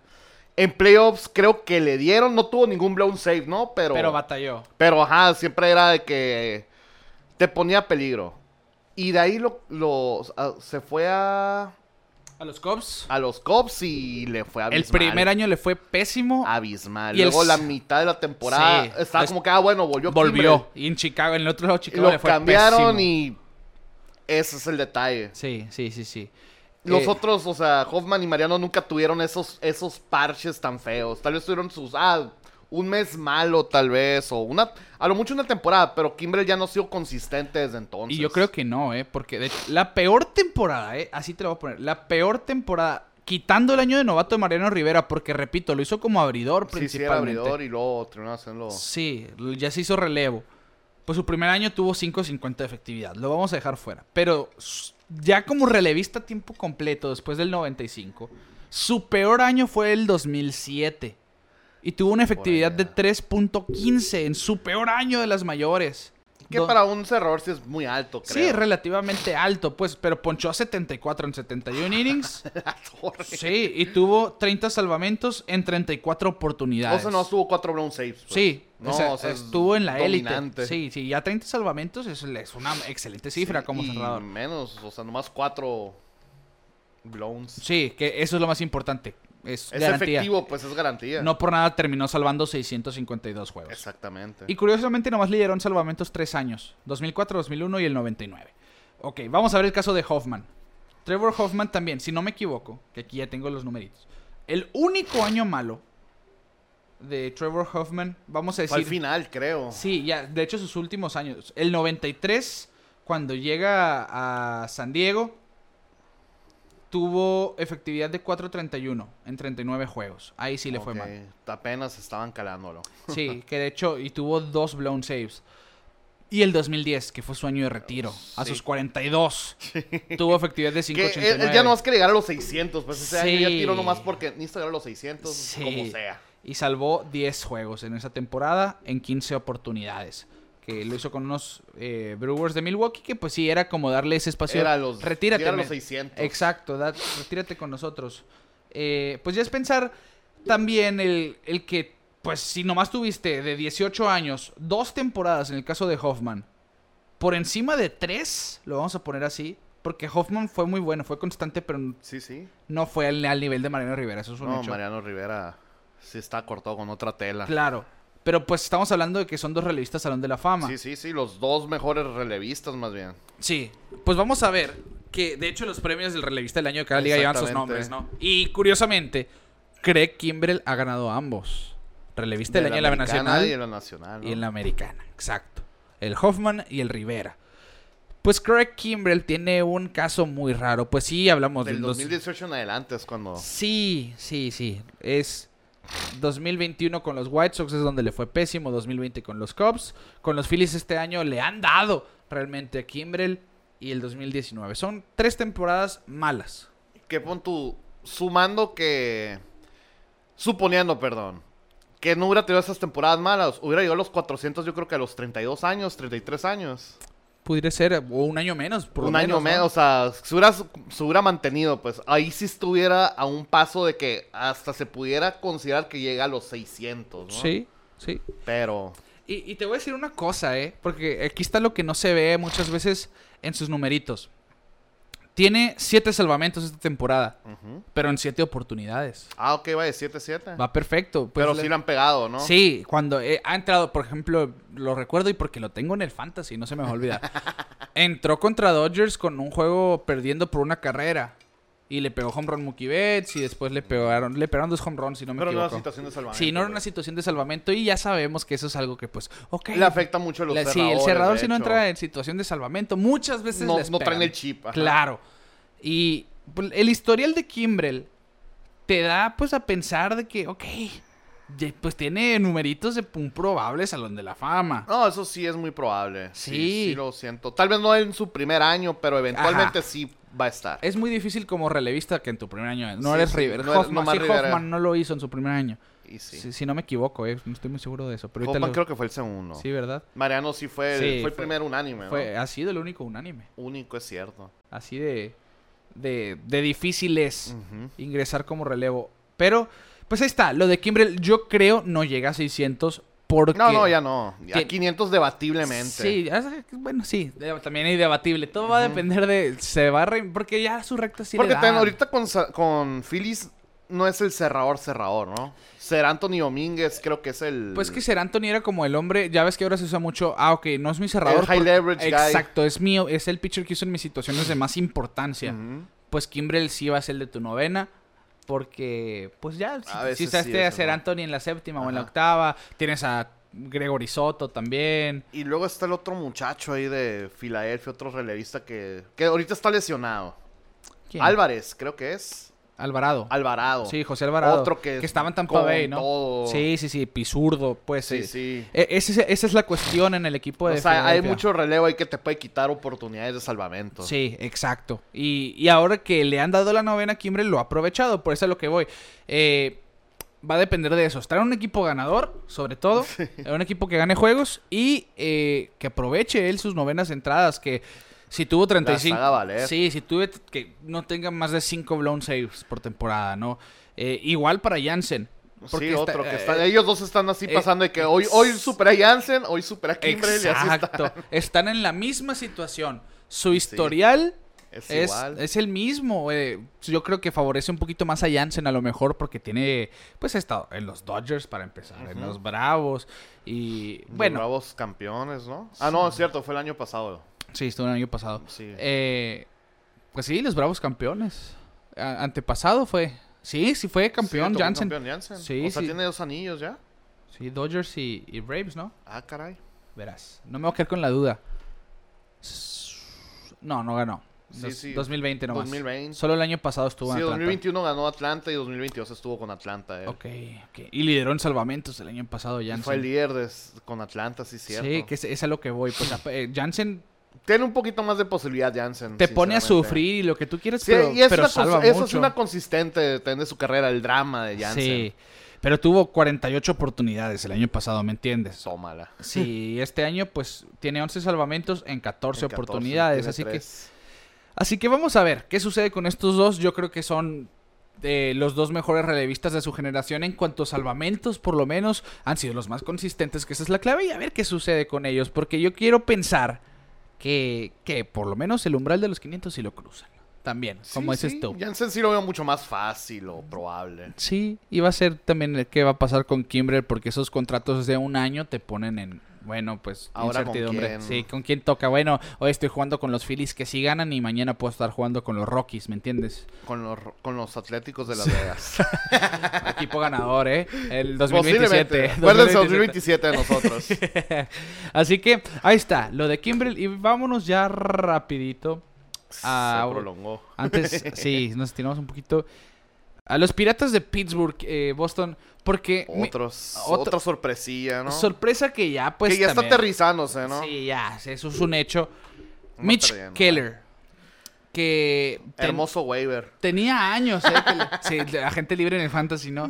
En playoffs creo que le dieron, no tuvo ningún blown save, ¿no? Pero, Pero batalló. pero ajá, siempre era de que te ponía peligro. Y de ahí lo, lo- a- se fue a, A los Cubs. a los Cubs y le fue abismal. El primer año le fue pésimo. Abismal. Y Luego la mitad de la temporada Sí. estaba Es- como que, ah, bueno, volvió Volvió. Y en Chicago, en el otro lado Chicago le lo fue cambiaron pésimo. y ese es el detalle. Sí, sí, sí, sí. Los Eh, otros, o sea, Hoffman y Mariano nunca tuvieron esos, esos parches tan feos. Tal vez tuvieron sus, ah, un mes malo tal vez, o una, a lo mucho una temporada, pero Kimbrel ya no ha sido consistente desde entonces. Y yo creo que no, ¿eh? Porque de hecho, la peor temporada, ¿eh? Así te lo voy a poner. La peor temporada, quitando el año de novato de Mariano Rivera, porque repito, lo hizo como abridor Sí, sí, era principalmente. abridor y luego terminó haciendo... Sí, ya se hizo relevo. Pues su primer año tuvo 5.50 de efectividad. Lo vamos a dejar fuera. Pero ya como relevista a tiempo completo, después del 95, su peor año fue el 2007. Y tuvo una efectividad de 3.15 en su peor año de las mayores. Que Do- para un cerrador sí es muy alto, Sí, creo. relativamente alto, pues, pero ponchó a 74 en 71 innings. Sí, y tuvo 30 salvamentos en 34 O oportunidades. sea, no estuvo cuatro blown saves. pues. Sí, no, o sea, o sea, es estuvo en la élite. Sí, sí, ya 30 salvamentos es, es una excelente cifra Sí, como cerrador. menos, o sea, nomás cuatro blowns. Sí, que eso es lo más importante. Es, Es garantía. efectivo, pues es garantía. No por nada terminó salvando 652 juegos. Exactamente. Y curiosamente nomás lideró en salvamentos tres años. 2004, 2001 y el 99. Ok, vamos a ver el caso de Hoffman. Trevor Hoffman también, si no me equivoco, que aquí ya tengo los numeritos. El único año malo de Trevor Hoffman, vamos a Fue al decir... final, creo. Sí, ya, de hecho sus últimos años. El 93, cuando llega a San Diego, tuvo efectividad de 4.31 en 39 juegos. Ahí sí le fue Ok, mal. Apenas estaban calándolo. Sí, que de hecho, y tuvo dos blown saves. Y el 2010, que fue su año de retiro, a Sí. sus 42, tuvo efectividad de Que él, 5.89. él ya no más que llegar a los 600, pues ese año ya Sí. tiró nomás porque necesita llegar a los 600, Sí. como sea. Y salvó 10 juegos en esa temporada en 15 oportunidades. Que lo hizo con unos eh, Brewers de Milwaukee, que pues sí, era como darle ese espacio. Era los, retírate. llegar a los me- 600. Exacto, da- retírate con nosotros. Eh, pues ya es pensar también el, el que, pues si nomás tuviste de 18 años, dos temporadas en el caso de Hoffman, por encima de tres, lo vamos a poner así, porque Hoffman fue muy bueno, fue constante, pero Sí, sí. no fue al, al nivel de Mariano Rivera, eso es un No, hecho. Mariano Rivera sí está cortado con otra tela. Claro. Pero pues estamos hablando de que son dos relevistas Salón de la Fama. Sí, sí, sí, los dos mejores relevistas más bien. Sí, pues vamos a ver que de hecho los premios del relevista del año de cada liga llevan sus nombres, ¿no? Y curiosamente, Craig Kimbrell ha ganado ambos. Relevista del año de la Nacional y en la nacional. ¿no? y en la americana, exacto. El Hoffman y el Rivera. Pues Craig Kimbrell tiene un caso muy raro. Pues sí, hablamos Del del dos- 2018 en adelante es cuando... Sí, sí, sí. Es 2021 con los White Sox es donde le fue pésimo, 2020 con los Cubs, con los Phillies este año le han dado realmente a Kimbrell y el 2019. Son tres temporadas malas. Que pon sumando que... Suponiendo, perdón. Que no hubiera tenido esas temporadas malas. Hubiera llegado a los 400 yo creo que a los 32 años, 33 años. Pudiera ser o un año menos, por lo un año menos. ¿no? menos, o sea, se hubiera, se hubiera mantenido, pues ahí sí estuviera a un paso de que hasta se pudiera considerar que llega a los 600, ¿no? Sí, sí. Pero, Y, y te voy a decir una cosa, ¿eh? Porque aquí está lo que no se ve muchas veces en sus numeritos. Tiene siete salvamentos esta temporada, Ujú. pero en siete oportunidades. Ah, ok, va de 7-7. Va perfecto. Pues Pero le- sí lo han pegado, ¿no? Sí, cuando eh, ha entrado, por ejemplo, lo recuerdo y porque lo tengo en el fantasy, no se me va a olvidar. Entró contra Dodgers con un juego perdiendo por una carrera. Y le pegó home run Mookie Betts y después le pegaron, le pegaron dos home runs, si no me Pero no era equivoco. situación de salvamento. sí, no era una situación de salvamento y ya sabemos que eso es algo que pues, ok. Le afecta mucho a los La- sí, el cerrador si no entra en situación de salvamento, muchas veces No, les no traen el chip. ajá. Claro. Y pues, el historial de Kimbrel te da pues a pensar de que, ok, pues tiene numeritos de un probable Salón de la Fama. No, eso sí es muy probable. Sí. Sí. sí, lo siento. Tal vez no en su primer año, pero eventualmente Ajá. sí va a estar. Es muy difícil como relevista que en tu primer año. No Sí, eres sí, River. no eres Hoffman, nomás sí, Rivera. Hoffman no lo hizo en su primer año. Y sí. Si, si no me equivoco, eh, no estoy muy seguro de eso. Pero Hoffman lo- creo que fue el segundo. Sí, ¿verdad? Mariano sí fue, el- Sí, fue el primer unánime, ¿no? Fue, ha sido el único unánime. Único, es cierto. Así de, de, de difícil es ingresar como relevo. Pero, pues ahí está. Lo de Kimbrel, yo creo no llega a 600 porque... No, no, ya no. Ya Tien- 500 debatiblemente. Sí, que- bueno, sí, también hay debatible. Todo va a depender de. Se va a. re- porque ya su recta sí Porque le ahorita con, con Phillies no es el cerrador cerrador, ¿no? Ser Anthony Domínguez creo que es el... Pues que Ser Anthony era como el hombre. Ya ves que ahora se usa mucho. Ah, ok, no es mi cerrador. El high por- leverage guy. Exacto, es mío. Es el pitcher que uso en mis situaciones de más importancia. Pues Kimbrel sí va a ser el de tu novena. Porque, pues ya, si, si sí, a Ser. Anthony en la séptima o en la octava. Tienes a Gregory Soto también. Y luego está el otro muchacho ahí de Filadelfia, otro relevista que, que ahorita está lesionado. ¿Quién? Álvarez, creo que es. Alvarado. Alvarado. Sí, José Alvarado. Otro que, estaba en Tampa Bay, ¿no? todo. Sí, sí, sí, pisurdo, pues. Sí, sí. sí. E- ese- esa es la cuestión en el equipo de O sea, hay mucho relevo ahí que te puede quitar oportunidades de salvamento. Sí, exacto. Y, y ahora que le han dado la novena a Kimbrel, lo ha aprovechado. Por eso es lo que voy. Eh, va a depender de eso. Estar en un equipo ganador, sobre todo. En un equipo que gane juegos. Y eh, que aproveche él sus novenas entradas. Que si tuvo 35... haga valer. Sí, si tuve... Que no tenga más de 5 blown saves por temporada, ¿no? Eh, igual para Jansen. sí, está- otro que eh, está. Ellos dos están así eh, pasando de que hoy, hoy supera a Jansen, hoy supera a Kimbrel y así Exacto. está. Están en la misma situación. Su historial Es, es, igual. es el mismo. eh, Yo creo que favorece un poquito más a Jansen a lo mejor porque tiene, pues ha estado en los Dodgers para empezar, en los Bravos y Los bueno, Bravos campeones, ¿no? Ah, no, es cierto, fue el año pasado. Sí, estuvo el año pasado. Sí. Eh, pues sí, los Bravos campeones. A- antepasado fue. Sí, sí fue campeón Sí, Jansen. campeón Jansen. Sí, o sea, sí. tiene dos anillos ya. Sí, Dodgers y, y Braves, ¿no? Ah, caray. Verás. No me voy a quedar con la duda. No, no ganó. Sí, Dos- sí. 2020 nomás. 2020. Solo el año pasado estuvo Sí, en Atlanta. 2021 ganó Atlanta y 2022 estuvo con Atlanta. él. Ok, ok. Y lideró en salvamentos el año pasado Jansen. fue el líder de- con Atlanta, sí, cierto. Sí, que es, es a lo que voy. Pues eh, Jansen Tiene un poquito más de posibilidad Jansen. te pone a sufrir y lo que tú quieras, Sí, pero, y es pero salva eso es una consistente de, su carrera, el drama de Jansen. Sí, pero tuvo 48 oportunidades el año pasado, ¿me entiendes? Tómala. Sí, este año pues tiene 11 salvamentos en 14 En 14, oportunidades, así que. Así que vamos a ver qué sucede con estos dos. Yo creo que son eh, los dos mejores relevistas de su generación en cuanto a salvamentos, por lo menos, han sido los más consistentes, que esa es la clave, y a ver qué sucede con ellos, porque yo quiero pensar que, que por lo menos el umbral de los 500 sí lo cruzan. También, como Sí, dices sí, tú. Jansen sí lo veo mucho más fácil o probable. Sí, y va a ser también el qué va a pasar con Kimbrel, porque esos contratos de un año te ponen en, bueno, pues, Ahora, ¿con incertidumbre. quién? Sí, con quién toca. Bueno, hoy estoy jugando con los Phillies que sí ganan y mañana puedo estar jugando con los Rockies, ¿me entiendes? Con los, con los Atléticos de Las Vegas. Equipo ganador, ¿eh? El 2027. Posiblemente. Acuérdense, 2027 de nosotros. Así que ahí está, lo de Kimbrel. Y vámonos ya rapidito. A- Se prolongó. Antes, sí, nos estiramos un poquito. A los Piratas de Pittsburgh, eh, Boston, porque... mi- Otros, otro- Otra sorpresilla, ¿no? Sorpresa que ya, pues... que ya está aterrizándose, ¿no? Sí, ya, eso es un hecho. No Mitch perdiendo. Keller, que ten- Hermoso waiver. tenía años, ¿eh? que sí, de agente libre en el fantasy, ¿no?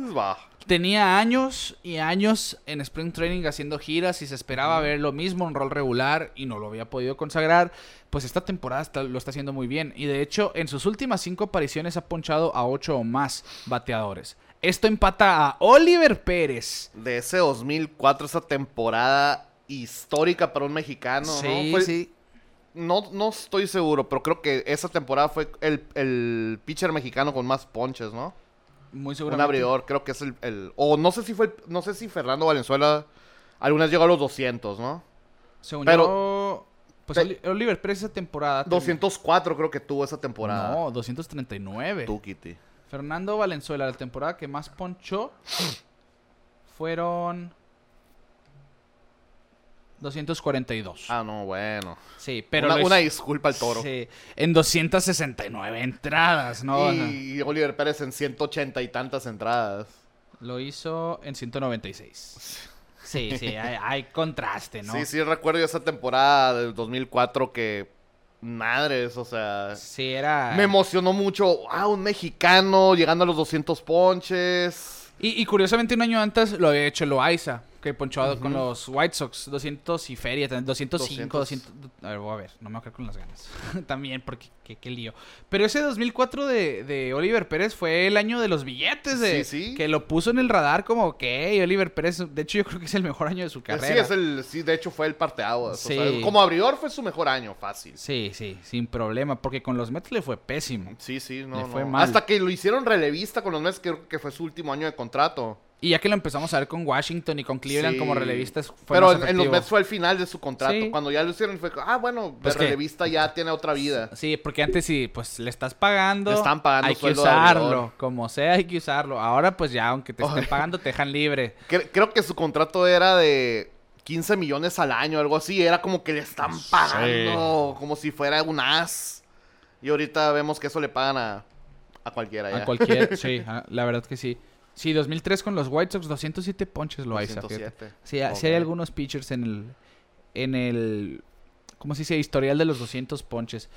Tenía años y años en Spring Training haciendo giras y se esperaba ver lo mismo en rol regular y no lo había podido consagrar. Pues esta temporada está- lo está haciendo muy bien. Y de hecho, en sus últimas cinco apariciones ha ponchado a ocho o más bateadores. Esto empata a Oliver Pérez. De ese 2004, esa temporada histórica para un mexicano, sí, ¿no? Fue- sí. no, no estoy seguro, pero creo que esa temporada fue el, el pitcher mexicano con más ponches, ¿no? Muy Un seguramente. abridor, creo que es el, el- o no sé si fue, el- no sé si Fernando Valenzuela algunas llegó a los 200, ¿no? Según Pero- yo, pues Te- Oliver Pérez esa temporada. terminó- 204 creo que tuvo esa temporada. No, 239. Tú, Kitty. Fernando Valenzuela, la temporada que más ponchó fueron 242. Ah, no, bueno. sí, pero una, disculpa al toro. Sí, en 269 entradas, ¿no? Y Oliver Pérez en 180 y tantas entradas. Lo hizo en 196. Sí, sí, hay, hay contraste, ¿no? Sí, sí, recuerdo esa temporada del 2004 que... Madres, o sea... Sí, era... Me emocionó mucho. Ah, un mexicano llegando a los 200 ponches. Y, y curiosamente un año antes lo había hecho Loaiza, que ponchó con los White Sox, 200 y feria, también 205, 200... 200. A ver, voy a ver, no me voy a quedar con las ganas. también, porque qué, qué lío. Pero ese 2004 de, de Oliver Pérez fue el año de los billetes, de, Sí, sí. que lo puso en el radar como, ok, Oliver Pérez, de hecho yo creo que es el mejor año de su carrera. Sí, es el, sí, de hecho fue el parteaguas. o Sí. sea, como abridor fue su mejor año, fácil. Sí, sí, sin problema, porque con los Mets le fue pésimo. Sí, sí, no, Le no. fue mal. Hasta que lo hicieron relevista con los Mets, creo que fue su último año de contrato. Y ya que lo empezamos a ver con Washington y con Cleveland Sí. como relevistas, fue Pero más en, en los. Mets fue el final de su contrato. Sí. Cuando ya lo hicieron fue, ah, bueno, de Pues que- relevista ya tiene otra vida. Sí, porque antes sí, pues le estás pagando. Le están pagando Hay que usarlo. Como sea, hay que usarlo. Ahora, pues ya, aunque te estén pagando, te dejan libre. Cre- creo que su contrato era de 15 millones al año, algo así. Era como que le están pagando como si fuera un as. Y ahorita vemos que eso le pagan a, a cualquiera ya. A cualquier, sí, la verdad que sí. Sí, 2003 con los White Sox, 207 ponches lo hay, 207. Sí, ha- sí hay algunos pitchers en el. En el. ¿Cómo se dice? Historial de los 200 ponches.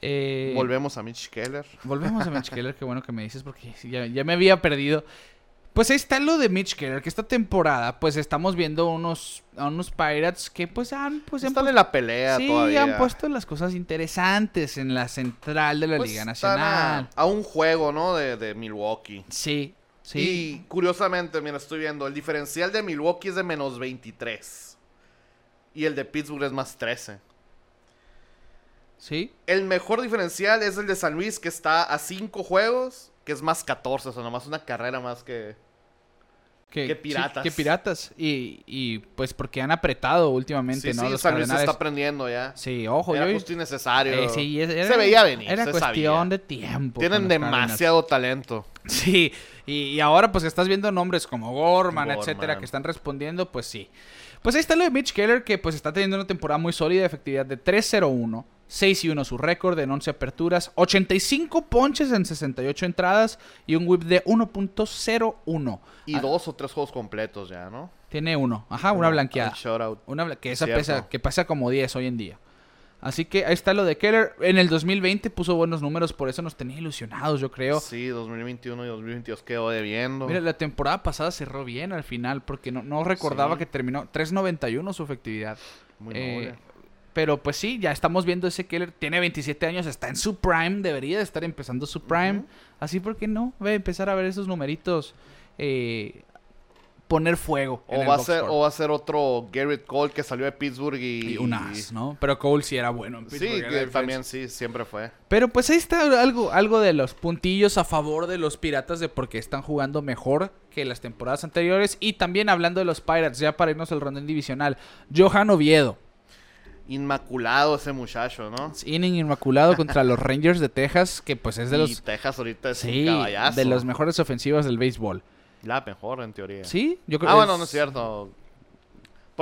Eh, Volvemos a Mitch Keller. Volvemos a Mitch Keller, qué bueno que me dices porque ya, ya me había perdido. Pues ahí está lo de Mitch Keller, que esta temporada pues estamos viendo unos, a unos Pirates que pues han, pues, han Están pu- en la pelea sí, todavía. han puesto las cosas interesantes en la central de la Pues Liga están Nacional. A, a un juego, ¿no? De, de Milwaukee. Sí, sí. Y curiosamente, mira, estoy viendo, el diferencial de Milwaukee es de menos 23. Y el de Pittsburgh es más 13. Sí, El mejor diferencial es el de San Luis, que está a 5 juegos, que es más 14, o sea, nomás una carrera más que... que, que sí, piratas. que piratas. Y, y pues porque han apretado últimamente, Sí, ¿no? sí, Los San Luis se Cardenales. está aprendiendo ya. Sí, ojo, Era yo... justo y necesario. eh, sí, era- se veía venir, Era se cuestión sabía. de tiempo. Tienen demasiado talento. Sí, y, y ahora pues estás viendo nombres como Gorman, Gorman. etcétera, que están respondiendo, pues sí. Pues ahí está lo de Mitch Keller, que pues está teniendo una temporada muy sólida, efectividad de 3-0-1, 6-1 su récord en 11 aperturas, 85 ponches en 68 entradas y un whip de 1.01. Y Ah, dos o tres juegos completos ya, ¿no? Tiene uno, ajá, una blanqueada. Una bla- que esa Cierto. pesa, que pesa como 10 hoy en día. Así que ahí está lo de Keller. En el 2020 puso buenos números, por eso nos tenía ilusionados, yo creo. Sí, 2021 y 2022 quedó debiendo. Mira, la temporada pasada cerró bien al final, porque no, no recordaba Sí. que terminó 3.91 su efectividad. Muy Eh. Pero pues sí, ya estamos viendo ese Keller. Tiene 27 años, está en su prime, debería de estar empezando su prime. Ujú. Así, ¿por qué no? Ve a empezar a ver esos numeritos. eh, poner fuego. en O el va, a ser, o va a ser otro Garrett Cole que salió de Pittsburgh y... Y un as, ¿no? Pero Cole sí era bueno en Sí, Pittsburgh, que defensa. también sí, siempre fue. Pero pues ahí está algo, algo de los puntillos a favor de los Piratas de porque están jugando mejor que las temporadas anteriores. Y también hablando de los Pirates, ya para irnos al rondón divisional, Johan Oviedo, Inmaculado ese muchacho, ¿no? inning inmaculado contra los Rangers de Texas, que pues es de y los, Texas ahorita es sí, un caballazo. de los mejores ofensivas del béisbol. La mejor, en teoría. Sí, yo creo Ah, que bueno, no es cierto.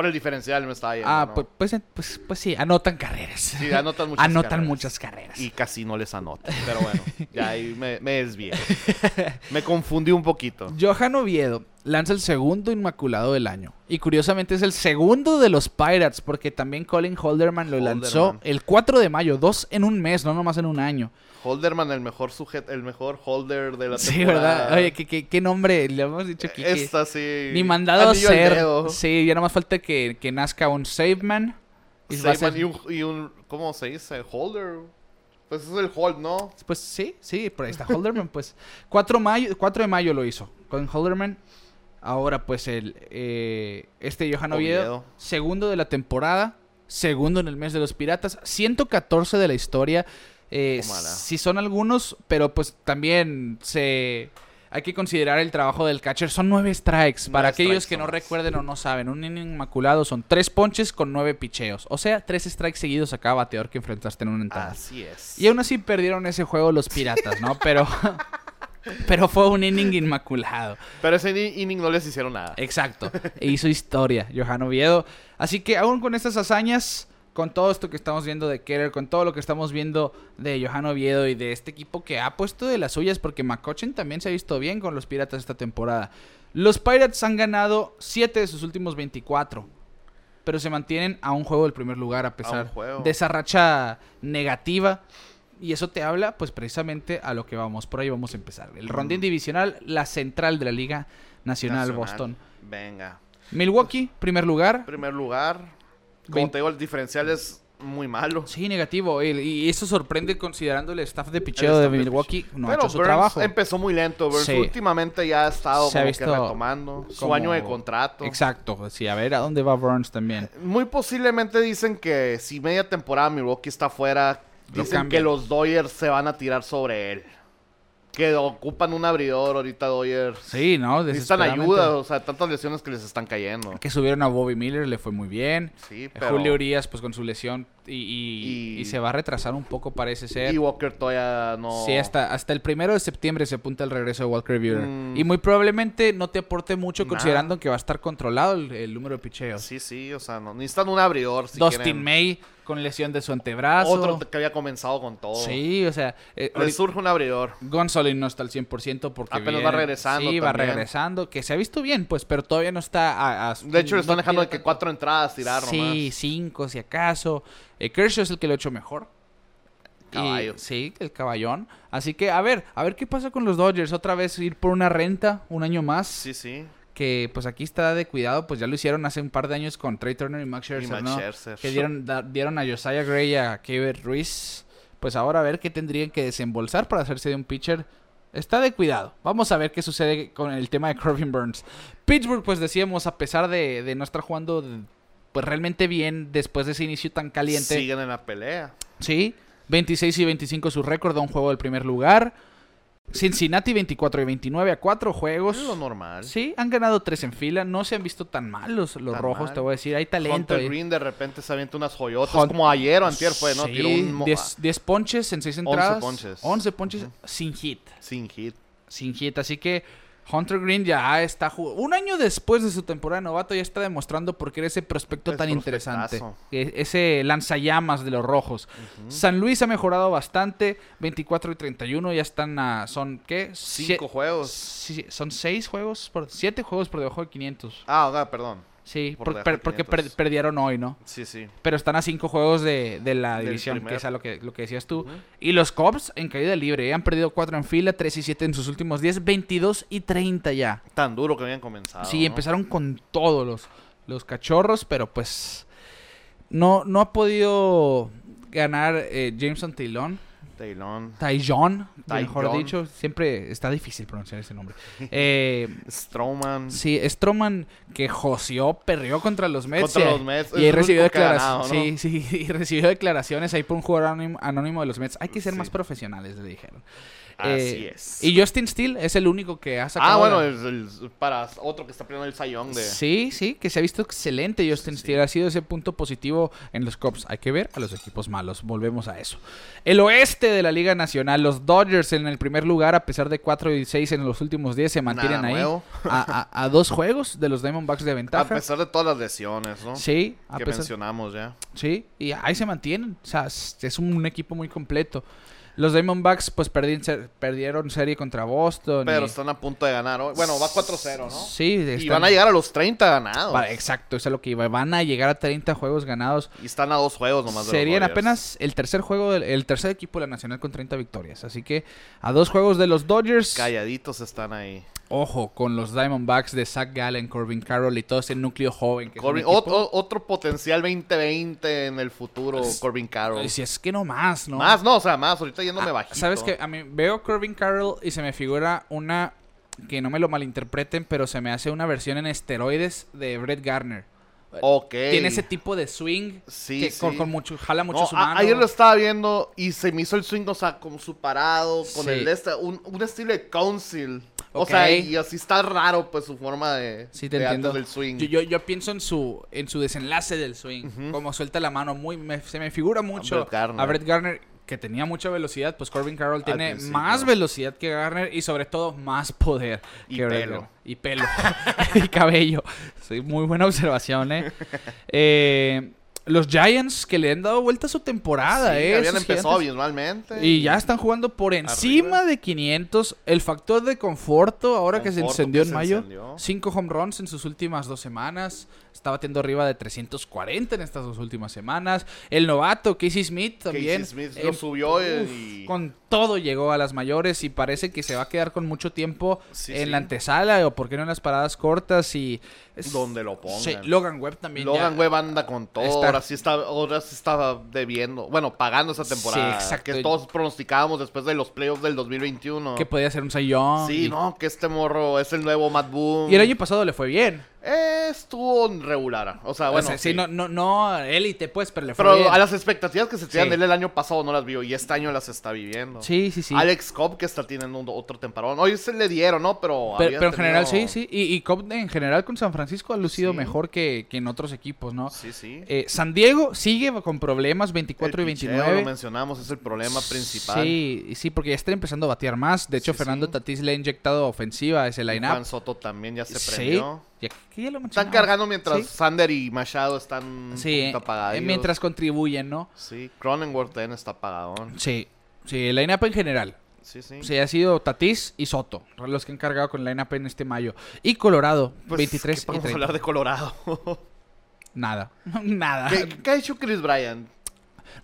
Por el diferencial me estaba yendo, Ah, ¿no? pues, pues, pues, pues sí, anotan carreras. Sí, anotan muchas anotan carreras. muchas carreras. Y casi no les anotan. Pero bueno, ya ahí me, me desvié. Me confundí un poquito. Johan Oviedo lanza el segundo inmaculado del año. Y curiosamente es el segundo de los Pirates, porque también Colin Holderman lo lanzó el 4 de mayo, dos en un mes, no nomás en un año. Holderman, el mejor sujeto, el mejor holder de la Sí, temporada. ¿verdad? Oye, ¿qué, qué, qué nombre le hemos dicho aquí? Esta sí. Ni mandado a ser. Sí, ya nomás falta que, que nazca un Saveman. Y Saban ser- y, un, y un- ¿Cómo se dice? Holder. Pues es el hold, ¿no? Pues sí, sí, por ahí está Holderman, pues. 4, mayo, 4 de mayo lo hizo con Holderman. Ahora, pues, el eh, este Johan Oviedo, Oviedo. segundo de la temporada, segundo en el mes de los Piratas, 114 de la historia. Eh, sí son algunos, pero pues también se... Hay que considerar el trabajo del catcher. Son nueve strikes. Para aquellos strikes que no recuerden o no saben, un inning inmaculado son tres ponches con nueve picheos. O sea, tres strikes seguidos a cada bateador que enfrentaste en una entrada. Así es. Y aún así perdieron ese juego los piratas, ¿no? Pero, pero fue un inning inmaculado. Pero ese inning no les hicieron nada. Exacto. E hizo historia, Johan Oviedo. Así que aún con estas hazañas, con todo esto que estamos viendo de Keller, con todo lo que estamos viendo de Johan Oviedo y de este equipo que ha puesto de las suyas, porque McCutcheon también se ha visto bien con los Piratas esta temporada. Los Pirates han ganado 7 de sus últimos 24. Pero se mantienen a un juego del primer lugar a pesar de esa racha negativa. Y eso te habla, pues precisamente a lo que vamos. Por ahí vamos a empezar. El rondín divisional, la central de la Liga Nacional, Nacional. Boston. Venga. Milwaukee, primer lugar. Primer lugar. Como te digo, el diferencial es muy malo. Sí, negativo. Y, y eso sorprende considerando el staff de picheo de Milwaukee. No ha Pero hecho su Burns trabajo. empezó muy lento. Burns Sí. últimamente ya ha estado Se ha como visto que retomando su año de contrato. Exacto. Sí, a ver a dónde va Burns también. Muy posiblemente dicen que si media temporada Milwaukee está fuera, dicen que los Dodgers se van a tirar sobre él. Que ocupan un abridor ahorita Dodgers. Sí, ¿no? Necesitan ayuda, o sea, tantas lesiones que les están cayendo. Que subieron a Bobby Miller, le fue muy bien. Sí, pero... Julio Urias, pues con su lesión. Y, y- Y- y se va a retrasar un poco, parece ser. Y Walker todavía no... Sí, hasta, hasta el primero de septiembre se apunta el regreso de Walker Buehler. Mm. Y muy probablemente no te aporte mucho considerando que va a estar controlado el, el número de picheos. Sí, sí, o sea, no, necesitan un abridor. Si Dustin quieren. May con lesión de su antebrazo. Otro que había comenzado con todo. Sí, o sea, eh, Le surge un abridor. Gonzolin no está al 100% porque Apenas viene- va regresando Sí, va regresando, que se ha visto bien, pues, pero todavía no está a, a- De hecho, le están dejando de que cuatro entradas tirar Sí, nomás. cinco si acaso. Eh, Kershaw es el que lo ha hecho mejor. Y- Caballo. sí, el caballón. Así que, a ver, a ver qué pasa con los Dodgers. Otra vez ir por una renta, un año más. Sí, sí. Que pues aquí está de cuidado, pues ya lo hicieron hace un par de años con Trey Turner y Max Scherzer, Max ¿no? Scherzer. Que dieron, da- dieron a Josiah Gray y a Kever Ruiz. Pues ahora a ver qué tendrían que desembolsar para hacerse de un pitcher. Está de cuidado. Vamos a ver qué sucede con el tema de Corbin Burns. Pittsburgh, pues decíamos, a pesar de, de no estar jugando pues realmente bien después de ese inicio tan caliente. Siguen en la pelea. Sí, 26 y 25 su récord a un juego del primer lugar. Cincinnati 24 y 29 a cuatro juegos. Es lo normal. Sí, han ganado tres en fila. No se han visto tan mal los, Tan rojos, mal. te voy a decir. Hay talento. Hunter. Green de repente se avienta unas joyotas. Hunt- Como ayer o antier fue, ¿no? Sí, Tiró un... mo- 10, 10 ponches en 6 11 entradas. ponches. 11 ponches sin hit. Sin hit. Sin hit. Así que Hunter Green ya está jugando. Un año después de su temporada de novato ya está demostrando por qué era ese prospecto Es tan interesante. E- Ese lanzallamas de los rojos. San Luis ha mejorado bastante. 24 y 31 ya están a... ¿Son qué? Cinco Sie- juegos. son 6 juegos por... 7 juegos por debajo de 500. Ah, ok, perdón. Sí, Por por- debajo per- de porque 500. per- perdieron hoy, ¿no? Sí, sí. Pero están a 5 juegos de, de la Del división, que es a lo que, lo que decías tú. Y los Cubs en caída libre. Han perdido 4 en fila, 3 y 7 en sus últimos 10, 22 y 30 ya. Tan duro que habían comenzado. sí, ¿no? empezaron con todos los, los cachorros, pero pues no, no ha podido ganar eh, Jameson Taylor. Taylor. Tyjon, mejor dicho. Siempre está difícil pronunciar ese nombre. Eh, Strowman. Sí, Stroman que joseó, perrió contra los Mets. Contra y- los Mets, Y recibió declaraciones. Sí, sí, y recibió declaraciones ahí por un jugador anónimo, anónimo de los Mets. Hay que ser Sí. más profesionales, le dijeron. Así Eh, es. Y Justin Steele es el único que ha sacado. Ah, bueno, es el- para otro que está peleando el sayón de... Sí, sí, que se ha visto excelente Justin Steele. Ha sido ese punto positivo en los Cubs. Hay que ver a los equipos malos. Volvemos a eso. El oeste de la Liga Nacional, los Dodgers en el primer lugar, a pesar de 4 y 6 en los últimos 10, se mantienen Nada ahí. nuevo. A, a- a dos juegos de los Diamondbacks de A ventaja. pesar de todas las lesiones, ¿no? Sí, a que pesar- mencionamos ya. Sí, y ahí se mantienen. O sea, es un equipo muy completo. Los Diamondbacks, pues perdieron, ser- perdieron serie contra Boston. Pero y- están a punto de ganar. hoy. Bueno, va 4-0, ¿no? Sí, Y están- van a llegar a los 30 ganados. Va, exacto, eso es lo que iba. Van a llegar a 30 juegos ganados. Y están a dos juegos nomás de Serían apenas el tercer juego, del- el tercer equipo de la Nacional con 30 victorias. Así que a dos juegos de los Dodgers. Calladitos están ahí. Ojo, con los Diamondbacks de Zach Gallen, Corbin Carroll y todo ese núcleo joven. Que Corbin- equipo- ot- o- otro potencial 2020 en el futuro, Corbin Carroll. Si es que no más, ¿no? Más, no, o sea, más. Ahorita yéndome Ah, bajito. ¿Sabes que A mí veo Corbin Carroll y se me figura una. Que no me lo malinterpreten, pero se me hace una versión en esteroides de Brett Garner. Ok. Tiene ese tipo de swing Sí, que con, sí. con mucho, jala mucho No, su a- mano. ayer lo estaba viendo y se me hizo el swing, o sea, con su parado, con Sí. el de este, un, un estilo de council. O Ok. sea, y así está raro, pues, su forma de, Sí, te de entiendo. del swing. Yo, yo, yo pienso en su en su desenlace del swing. Como suelta la mano muy... me- se me figura mucho Brett Garner. a Brett Garner, que tenía mucha velocidad. Pues Corbin Carroll tiene más velocidad que Garner y sobre todo más poder. Y que pelo. Garner. Y pelo. y cabello. Sí, muy buena observación, ¿eh? Eh, Los Giants que le han dado vuelta a su temporada, Sí, ¿eh? habían empezado gigantes. visualmente. Y ya están jugando por encima Arriba. de 500. El factor de conforto, ahora que se encendió que en se mayo. encendió. 5 home runs en sus últimas dos semanas. Está batiendo arriba de 340 en estas dos últimas semanas. El novato, Casey Smith, también. Smith eh, lo subió uf, y- Con todo llegó a las mayores y parece que se va a quedar con mucho tiempo Sí, en sí. la antesala o por qué no en las paradas cortas y... es- Donde lo pongan. Sí, Logan Webb también Logan ya- Webb anda con todo. está- Ahora sí está, ahora sí estaba debiendo. Bueno, pagando esa temporada. Sí, exacto. Que todos pronosticábamos después de los playoffs del 2021. Que podía ser un sayón. Sí, no, que este morro es el nuevo Matt Boone. Y el año pasado le fue bien. Estuvo regular. O sea, bueno. O sea, sí, sí. no, no, no élite, pues, pero le fue Pero bien. a las expectativas que se tenían Sí. de él el año pasado no las vio y este año las está viviendo. Sí, sí, sí. Alex Cobb que está teniendo un- otro temporón. Hoy se le dieron, ¿no? Pero, Pero, en general sí, sí. Y, y Cobb en general con San Francisco ha lucido Sí. mejor que, que en otros equipos, ¿no? Sí, sí. Eh, San Diego sigue con problemas 24 El y picheo, 29. Lo mencionamos, es el problema principal. Sí, sí, porque ya están empezando a batear más. De hecho, Fernando sí. Tatis le ha inyectado ofensiva a ese Juan line-up. Soto también ya se Sí. prendió. Ya, que ya lo Están cargando mientras Sí, Sander y Machado están Sí, poquito eh, mientras contribuyen, ¿no? Sí, Cronenworth también está apagadón. Sí, sí, el line-up en general. Sí, sí. Sí, ha sido Tatis y Soto, los que han cargado con el line-up en este mayo. Y Colorado, Pues, 23 ¿qué y podemos 30. hablar de Colorado? Nada, nada. ¿Qué, qué ha hecho Chris Bryant?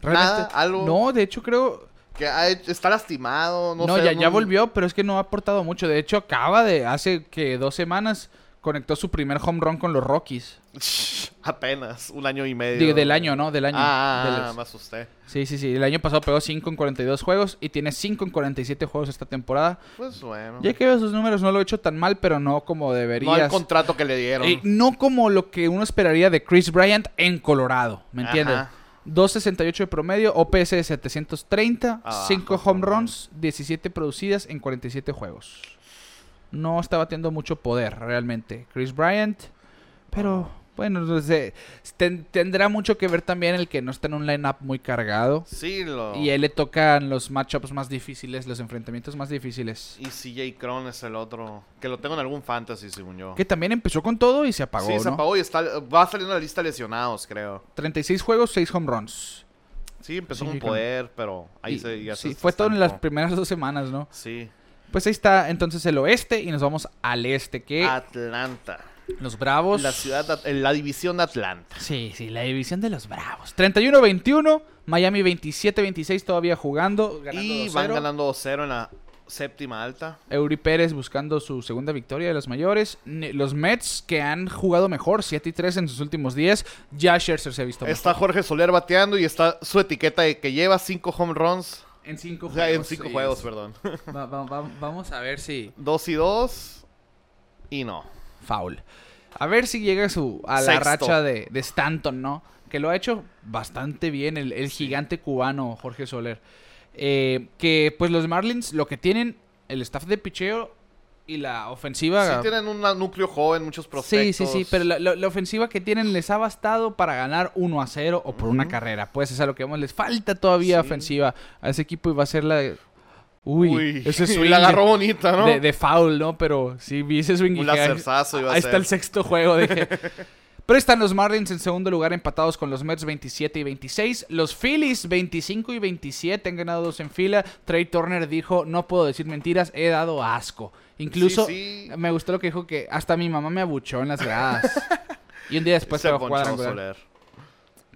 Realmente- nada, algo? No, de hecho creo... Que ha hecho- está lastimado, no, No, sé, ya, ya volvió, pero es que no ha aportado mucho. De hecho, acaba de, hace que dos semanas, conectó su primer home run con los Rockies. Apenas, un año y medio. Digo, del año, ¿no? Del año. Ah, ah, los- me asusté. Sí, sí, sí. El año pasado pegó 5 en 42 juegos y tiene 5 en 47 juegos esta temporada. Pues bueno. Ya que veo sus números, no lo he hecho tan mal, pero no como no deberías. el contrato que le dieron. Eh, no como lo que uno esperaría de Chris Bryant en Colorado, ¿me entiendes? Ajá. 2.68 de promedio, OPS de 730, Abajo, 5 home home runs, 17 producidas en 47 juegos. No está batiendo mucho poder realmente Chris Bryant, pero bueno, no sé, ten- tendrá mucho que ver también el que no está en un lineup muy cargado. Sí, lo... Y a él le tocan los matchups más difíciles, los enfrentamientos más difíciles. Y CJ Cron es el otro. Que lo tengo en algún fantasy, según yo. Que también empezó con todo y se apagó, sí, se ¿no? apagó y está, va saliendo la lista de lesionados, creo. 36 juegos, 6 home runs. Sí, empezó con poder, pero ahí Y- se, ya sí, se fue todo en las primeras dos semanas, ¿no? Sí. Pues ahí está entonces el oeste y nos vamos al este, que Atlanta. los Bravos. La ciudad, de- la división de Atlanta. Sí, sí, la división de los Bravos. 31-21, Miami 27-26 todavía jugando, Y 2-0. van ganando 2-0 en la séptima alta. Eury Pérez buscando su segunda victoria de los mayores. Los Mets que han jugado mejor, 7 y 3 en sus últimos 10. Ya Scherzer se ha visto Está mejor. Jorge Soler bateando y está su etiqueta de que lleva 5 home runs. En 5 O sea, en 5 juegos, perdón. Va- va- va- vamos a ver si... 2 y 2. Y no. Foul. A ver si llega su, a la Sexto. racha de, de Stanton, ¿no? Que lo ha hecho bastante bien el, el gigante cubano Jorge Soler. Eh, que pues los Marlins lo que tienen, el staff de picheo y la ofensiva... Sí tienen un núcleo joven, muchos Sí, prospectos. sí, sí, pero la, la- la ofensiva que tienen les ha bastado para ganar 1 a 0 o por una carrera. Pues es a lo que vamos, les falta todavía Sí. ofensiva a ese equipo y va a ser la... Uy, Uy, ese swing la agarró de- bonita, ¿no? de, de foul, ¿no? Pero sí, vi ese swing Un dije, "Ay, lacerzazo iba a Ahí está el sexto juego. Dije. Pero están los Marlins en segundo lugar empatados con los Mets 27 y 26. Los Phillies 25 y 27 han ganado dos en fila. Trey Turner dijo, no puedo decir mentiras, he dado asco. Incluso Sí, sí. me gustó lo que dijo que hasta mi mamá me abuchó en las gradas. y un día después Se cuadrangular. Soler.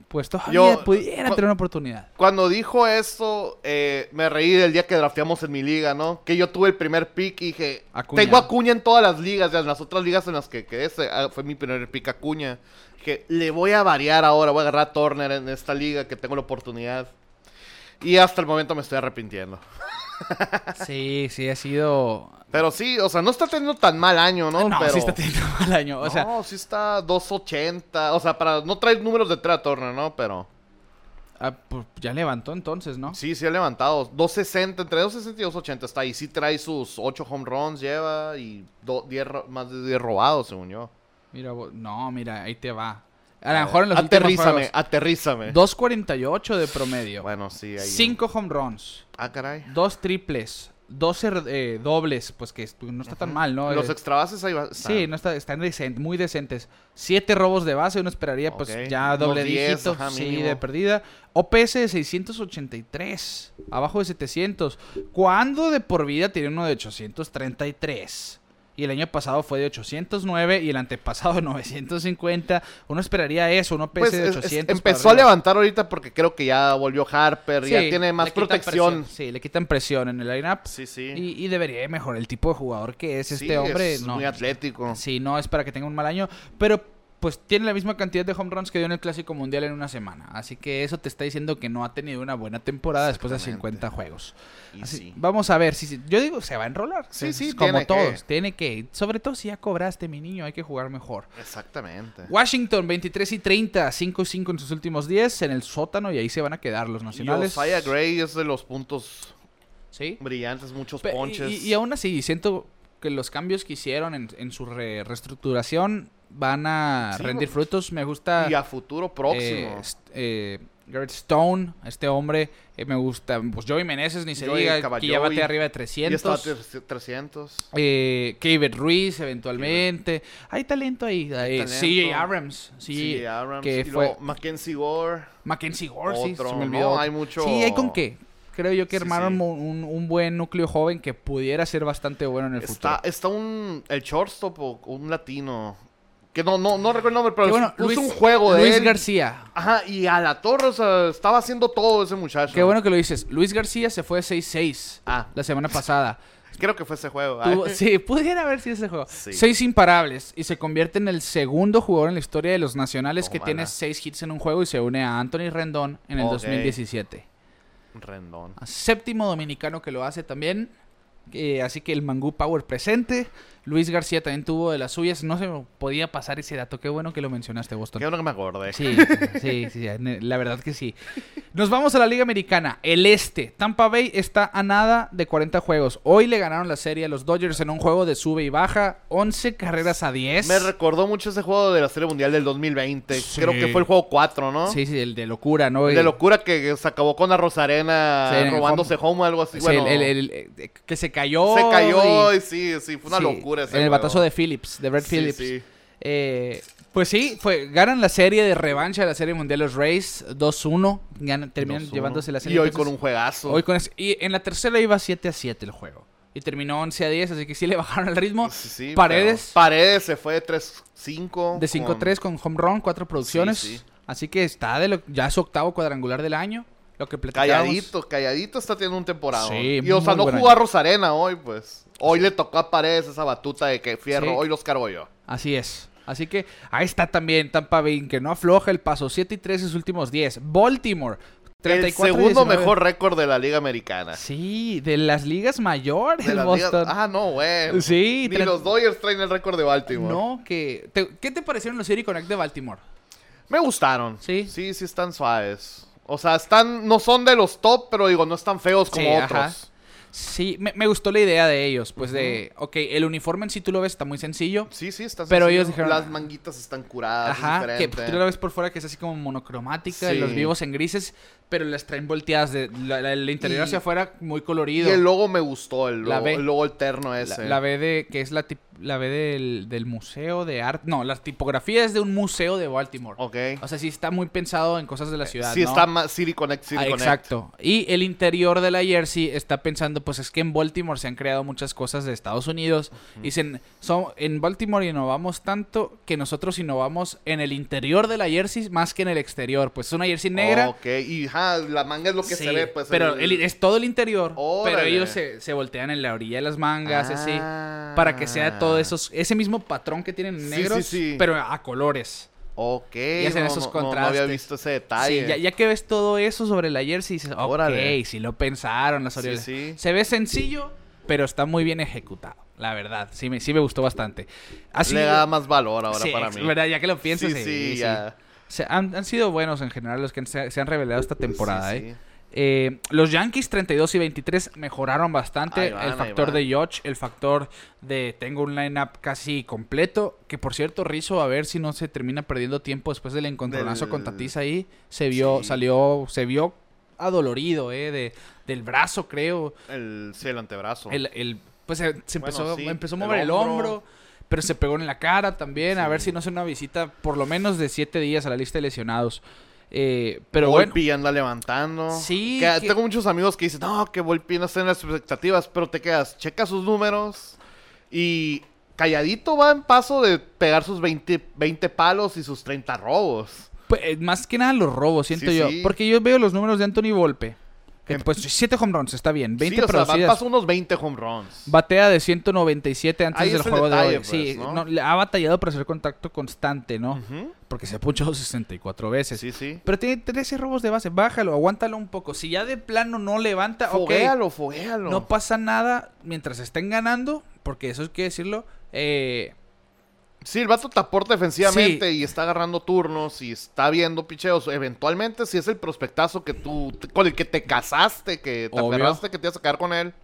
Pues todavía Yo- pudiera tener una oportunidad. Cuando dijo esto, eh, me reí del día que drafteamos en mi liga, ¿no? Que yo tuve el primer pick y dije, Acuña. tengo a Acuña en todas las ligas, ya en las otras ligas en las que quedé, ah, fue mi primer pick Acuña. Que le voy a variar ahora, voy a agarrar a Turner en esta liga que tengo la oportunidad. Y hasta el momento me estoy arrepintiendo. Sí, sí, ha sido... Pero sí, o sea, no está teniendo tan mal año, ¿no? No, Pero... sí está teniendo mal año. O sea, no, sí está 280. O sea, para no traer números de Turner, ¿no? Pero ah, pues ya levantó entonces, ¿no? sí, sí ha levantado. 260, entre 260 y 280 está. Y sí trae sus 8 home runs, lleva. Y do- 10 ro- más de 10 robados, según yo. Mira, no, mira, ahí te va. A lo mejor en los últimos Aterrízame, aterrízame. 2.48 de promedio. Bueno, sí, ahí. 5 home runs. Ah, caray. Dos triples. 12 eh, dobles. Pues que no está tan mal, ¿no? Los Eh, extra bases ahí va. Sí, no está, están decent- muy decentes. Siete robos de base, uno esperaría pues ya doble 10, dígito, ajá, sí, mínimo. de perdida. OPS de 683, abajo de 700. Cuando de por vida tiene uno de 833. Y el año pasado fue de 809 y el antepasado de 950. Uno esperaría eso, un OPS Pues de es- es- 800. empezó a levantar ahorita porque creo que ya volvió Harper, ya Sí, tiene más protección. Sí, le quitan presión en el lineup. Sí, sí. Y, y debería mejorar el tipo de jugador que es Sí, este hombre. es no, muy atlético. Sí, no es para que tenga un mal año, pero pues tiene la misma cantidad de home runs que dio en el Clásico Mundial en una semana. Así que eso te está diciendo que no ha tenido una buena temporada después de Exactamente. 50 juegos. Y Así- sí. Vamos a ver, si si- yo digo, se va a enrolar. Sí, Es sí, como tiene que. todos, tiene que. Sobre todo si ya cobraste, mi niño, hay que jugar mejor. Exactamente. Washington, 23 y 30, 5 y 5 en sus últimos 10 en el sótano y ahí se van a quedar los nacionales. Josiah Gray es de los puntos Sí. brillantes, muchos Pe- ponches. Y, y aún así, siento que los cambios que hicieron en, en su re- reestructuración van a Sí, rendir frutos. Me gusta Y a futuro próximo. eh, est- eh, Garrett Stone, este hombre. eh, me gusta. Pues Joey Meneses, ni se Joey diga, que ya bate arriba de y 300. está a tre- 300. Eh, Kevin Ruiz, eventualmente. Hay talento ahí. eh, talento. CJ Abrams. Sí, Abrams. que y fue Mackenzie Gore. Mackenzie Gore, sí, se me ¿no? olvidó. Hay mucho- Sí, hay con qué. Creo yo que Sí, armaron sí. Un, un buen núcleo joven que pudiera ser bastante bueno en el futuro. Está, está un. El shortstop o un latino. Que no, no, no recuerdo el nombre, pero Qué bueno, puso Luis, un juego de Luis él. García. Ajá, y a la torre, o sea, estaba haciendo todo ese muchacho. Qué bueno que lo dices. Luis García se fue 6-6 Ah, la semana pasada. creo que fue ese juego. Tuvo- Ay. sí, pudiera haber sido ese juego. Sí. Seis imparables y se convierte en el segundo jugador en la historia de los nacionales que tiene seis hits en un juego y se une a Anthony Rendón en el Ok. 2017. Rendón. A Séptimo dominicano que lo hace también. Eh, así que el Mangú Power presente. Luis García también tuvo de las suyas. No se me podía pasar ese dato. Qué bueno que lo mencionaste, Boston. Qué bueno que me acordé. Sí, sí, sí, la verdad que sí. Nos vamos a la Liga Americana, el Este. Tampa Bay está a nada de 40 juegos. Hoy le ganaron la serie a los Dodgers en un juego de sube y baja, 11 carreras a 10. Me recordó mucho ese juego de la Serie Mundial del 2020. Sí. Creo que fue el juego 4, ¿no? Sí, sí, el de locura, ¿no? De locura que se acabó con la Rosarena Sí, el robándose home o algo así. Sí, bueno, el- el- el- que se cayó. se cayó y- y, sí, sí, fue una sí, ese En el batazo de Phillips, de Brett Sí, Phillips. sí. Eh, pues sí, fue, ganan la serie de revancha de la Serie Mundial los Rays 2-1. ganan- Terminan 2-1. llevándose la serie. Y hoy Entonces, con un juegazo. Hoy con ese- y en la tercera iba 7 a 7 el juego. Y terminó 11 a 10, así que sí le bajaron el ritmo. Sí, sí, Paredes Paredes se fue de 3-5. de 5-3 con home run, 4 producciones. Sí, sí. Así que está de lo- ya su octavo cuadrangular del año. Lo que. Calladito, calladito está teniendo un temporada. Y o sea, no jugó a Rosarena hoy, pues. Hoy le tocó a Paredes esa batuta de que fierro, Sí. hoy los cargo yo. Así es. Así que ahí está también Tampa Bay, que no afloja el paso. 7 y 3 en sus últimos 10. Baltimore. 34 el segundo 19. mejor récord de la Liga Americana. Sí, de las ligas mayores, De Boston. Ah, no, güey. Sí, Ni tre- los Dodgers traen el récord de Baltimore. No, que... te- ¿Qué te parecieron los City Connect de Baltimore? Me gustaron. Sí. Sí, sí están suaves. O sea, están, no son de los top, pero digo, no están feos como Sí, otros. ajá. Sí, me, me gustó la idea de ellos. Pues de, ok, el uniforme en sí tú lo ves, está muy sencillo. Sí, sí, están Pero sencillo. ellos dijeron- Las manguitas están curadas, es Ajá, que diferente. tú la ves por fuera que es así como monocromática, Sí. los vivos en grises, pero las traen volteadas de la- la- el interior Y- hacia afuera muy Y colorido. el logo me gustó, el La logo, B. el logo alterno la, ese. la B de, que es la, tip- la B del, del museo de arte. No, la tipografía es de un museo de Baltimore. Ok. O sea, sí está muy pensado en cosas de la ciudad. sí ¿no? está más City Connect, City Ah, Connect. exacto. Y el interior de la jersey está pensando, pues es que en Baltimore se han creado muchas cosas de Estados Unidos. Dicen, son, en Baltimore innovamos tanto que nosotros innovamos en el interior de la jersey más que en el exterior. Pues es una jersey negra. Ok, y ajá, la manga es lo que Sí, se ve, pues. pero el- el- es todo el interior. Pero ellos se, se voltean en la orilla de las mangas, así. Ah. Para que sea todo esos, ese mismo patrón que tienen negros, sí, sí. pero a colores. Ok. Y hacen no, esos no- no- No, contrastes. había visto ese Sí, detalle. ya, ya que ves todo eso sobre el ayer, sí dices, ok, Órale. sí lo pensaron las Orioles. Se ve sencillo, pero está muy bien ejecutado, la verdad. Sí me, sí me gustó bastante. Así, Le da más valor ahora para mí. verdad, ya que lo piensas, sí, sí, sí, sí. ya. Se- han, han sido buenos en general los que se, se han revelado esta temporada, Sí, ¿eh? sí. Eh, los Yankees 32 y 23 mejoraron bastante. Van, el factor de Yoch, el factor de tengo un lineup casi completo. Que por cierto, Rizzo, a ver si no se termina perdiendo tiempo después del encontronazo Del- con Tatis ahí. Se vio, Sí. salió, se vio adolorido, eh, de, del brazo, creo. El, sí, el antebrazo. El, el- pues se, se Bueno, empezó, sí, empezó a mover el hombro. hombro. Pero se pegó en la cara también. A ver si no hace una visita por lo menos de 7 días a la lista de lesionados. Eh, pero bueno. Volpi anda levantando. Sí, Que- que- Tengo muchos amigos que dicen, no, que Volpi no está en las expectativas, pero te quedas, checa sus números y calladito va en paso de pegar sus 20, 20 palos y sus 30 robos. Pues, eh, más que nada los robos, siento Sí, yo. sí. Porque yo veo los números de Anthony Volpe. Pues 7 home runs, está bien. 20 sí, o sea, paso unos 20 home runs. Batea de 197 antes Ahí del es el juego de hoy. sí, pues, ¿no? no, le ha batallado para hacer contacto constante, ¿no? Porque se ha punchado 64 veces. Sí, sí. Pero tiene 13 robos de base. Bájalo, aguántalo un poco. Si ya de plano no levanta. Foguéalo, foguéalo. No pasa nada mientras estén ganando. Porque eso hay que decirlo. Eh, Sí, el vato te aporta defensivamente y está agarrando turnos y está viendo picheos. Eventualmente, si es el prospectazo que tú, con el que te casaste, que te Obvio. aferraste, que te ibas a quedar con él,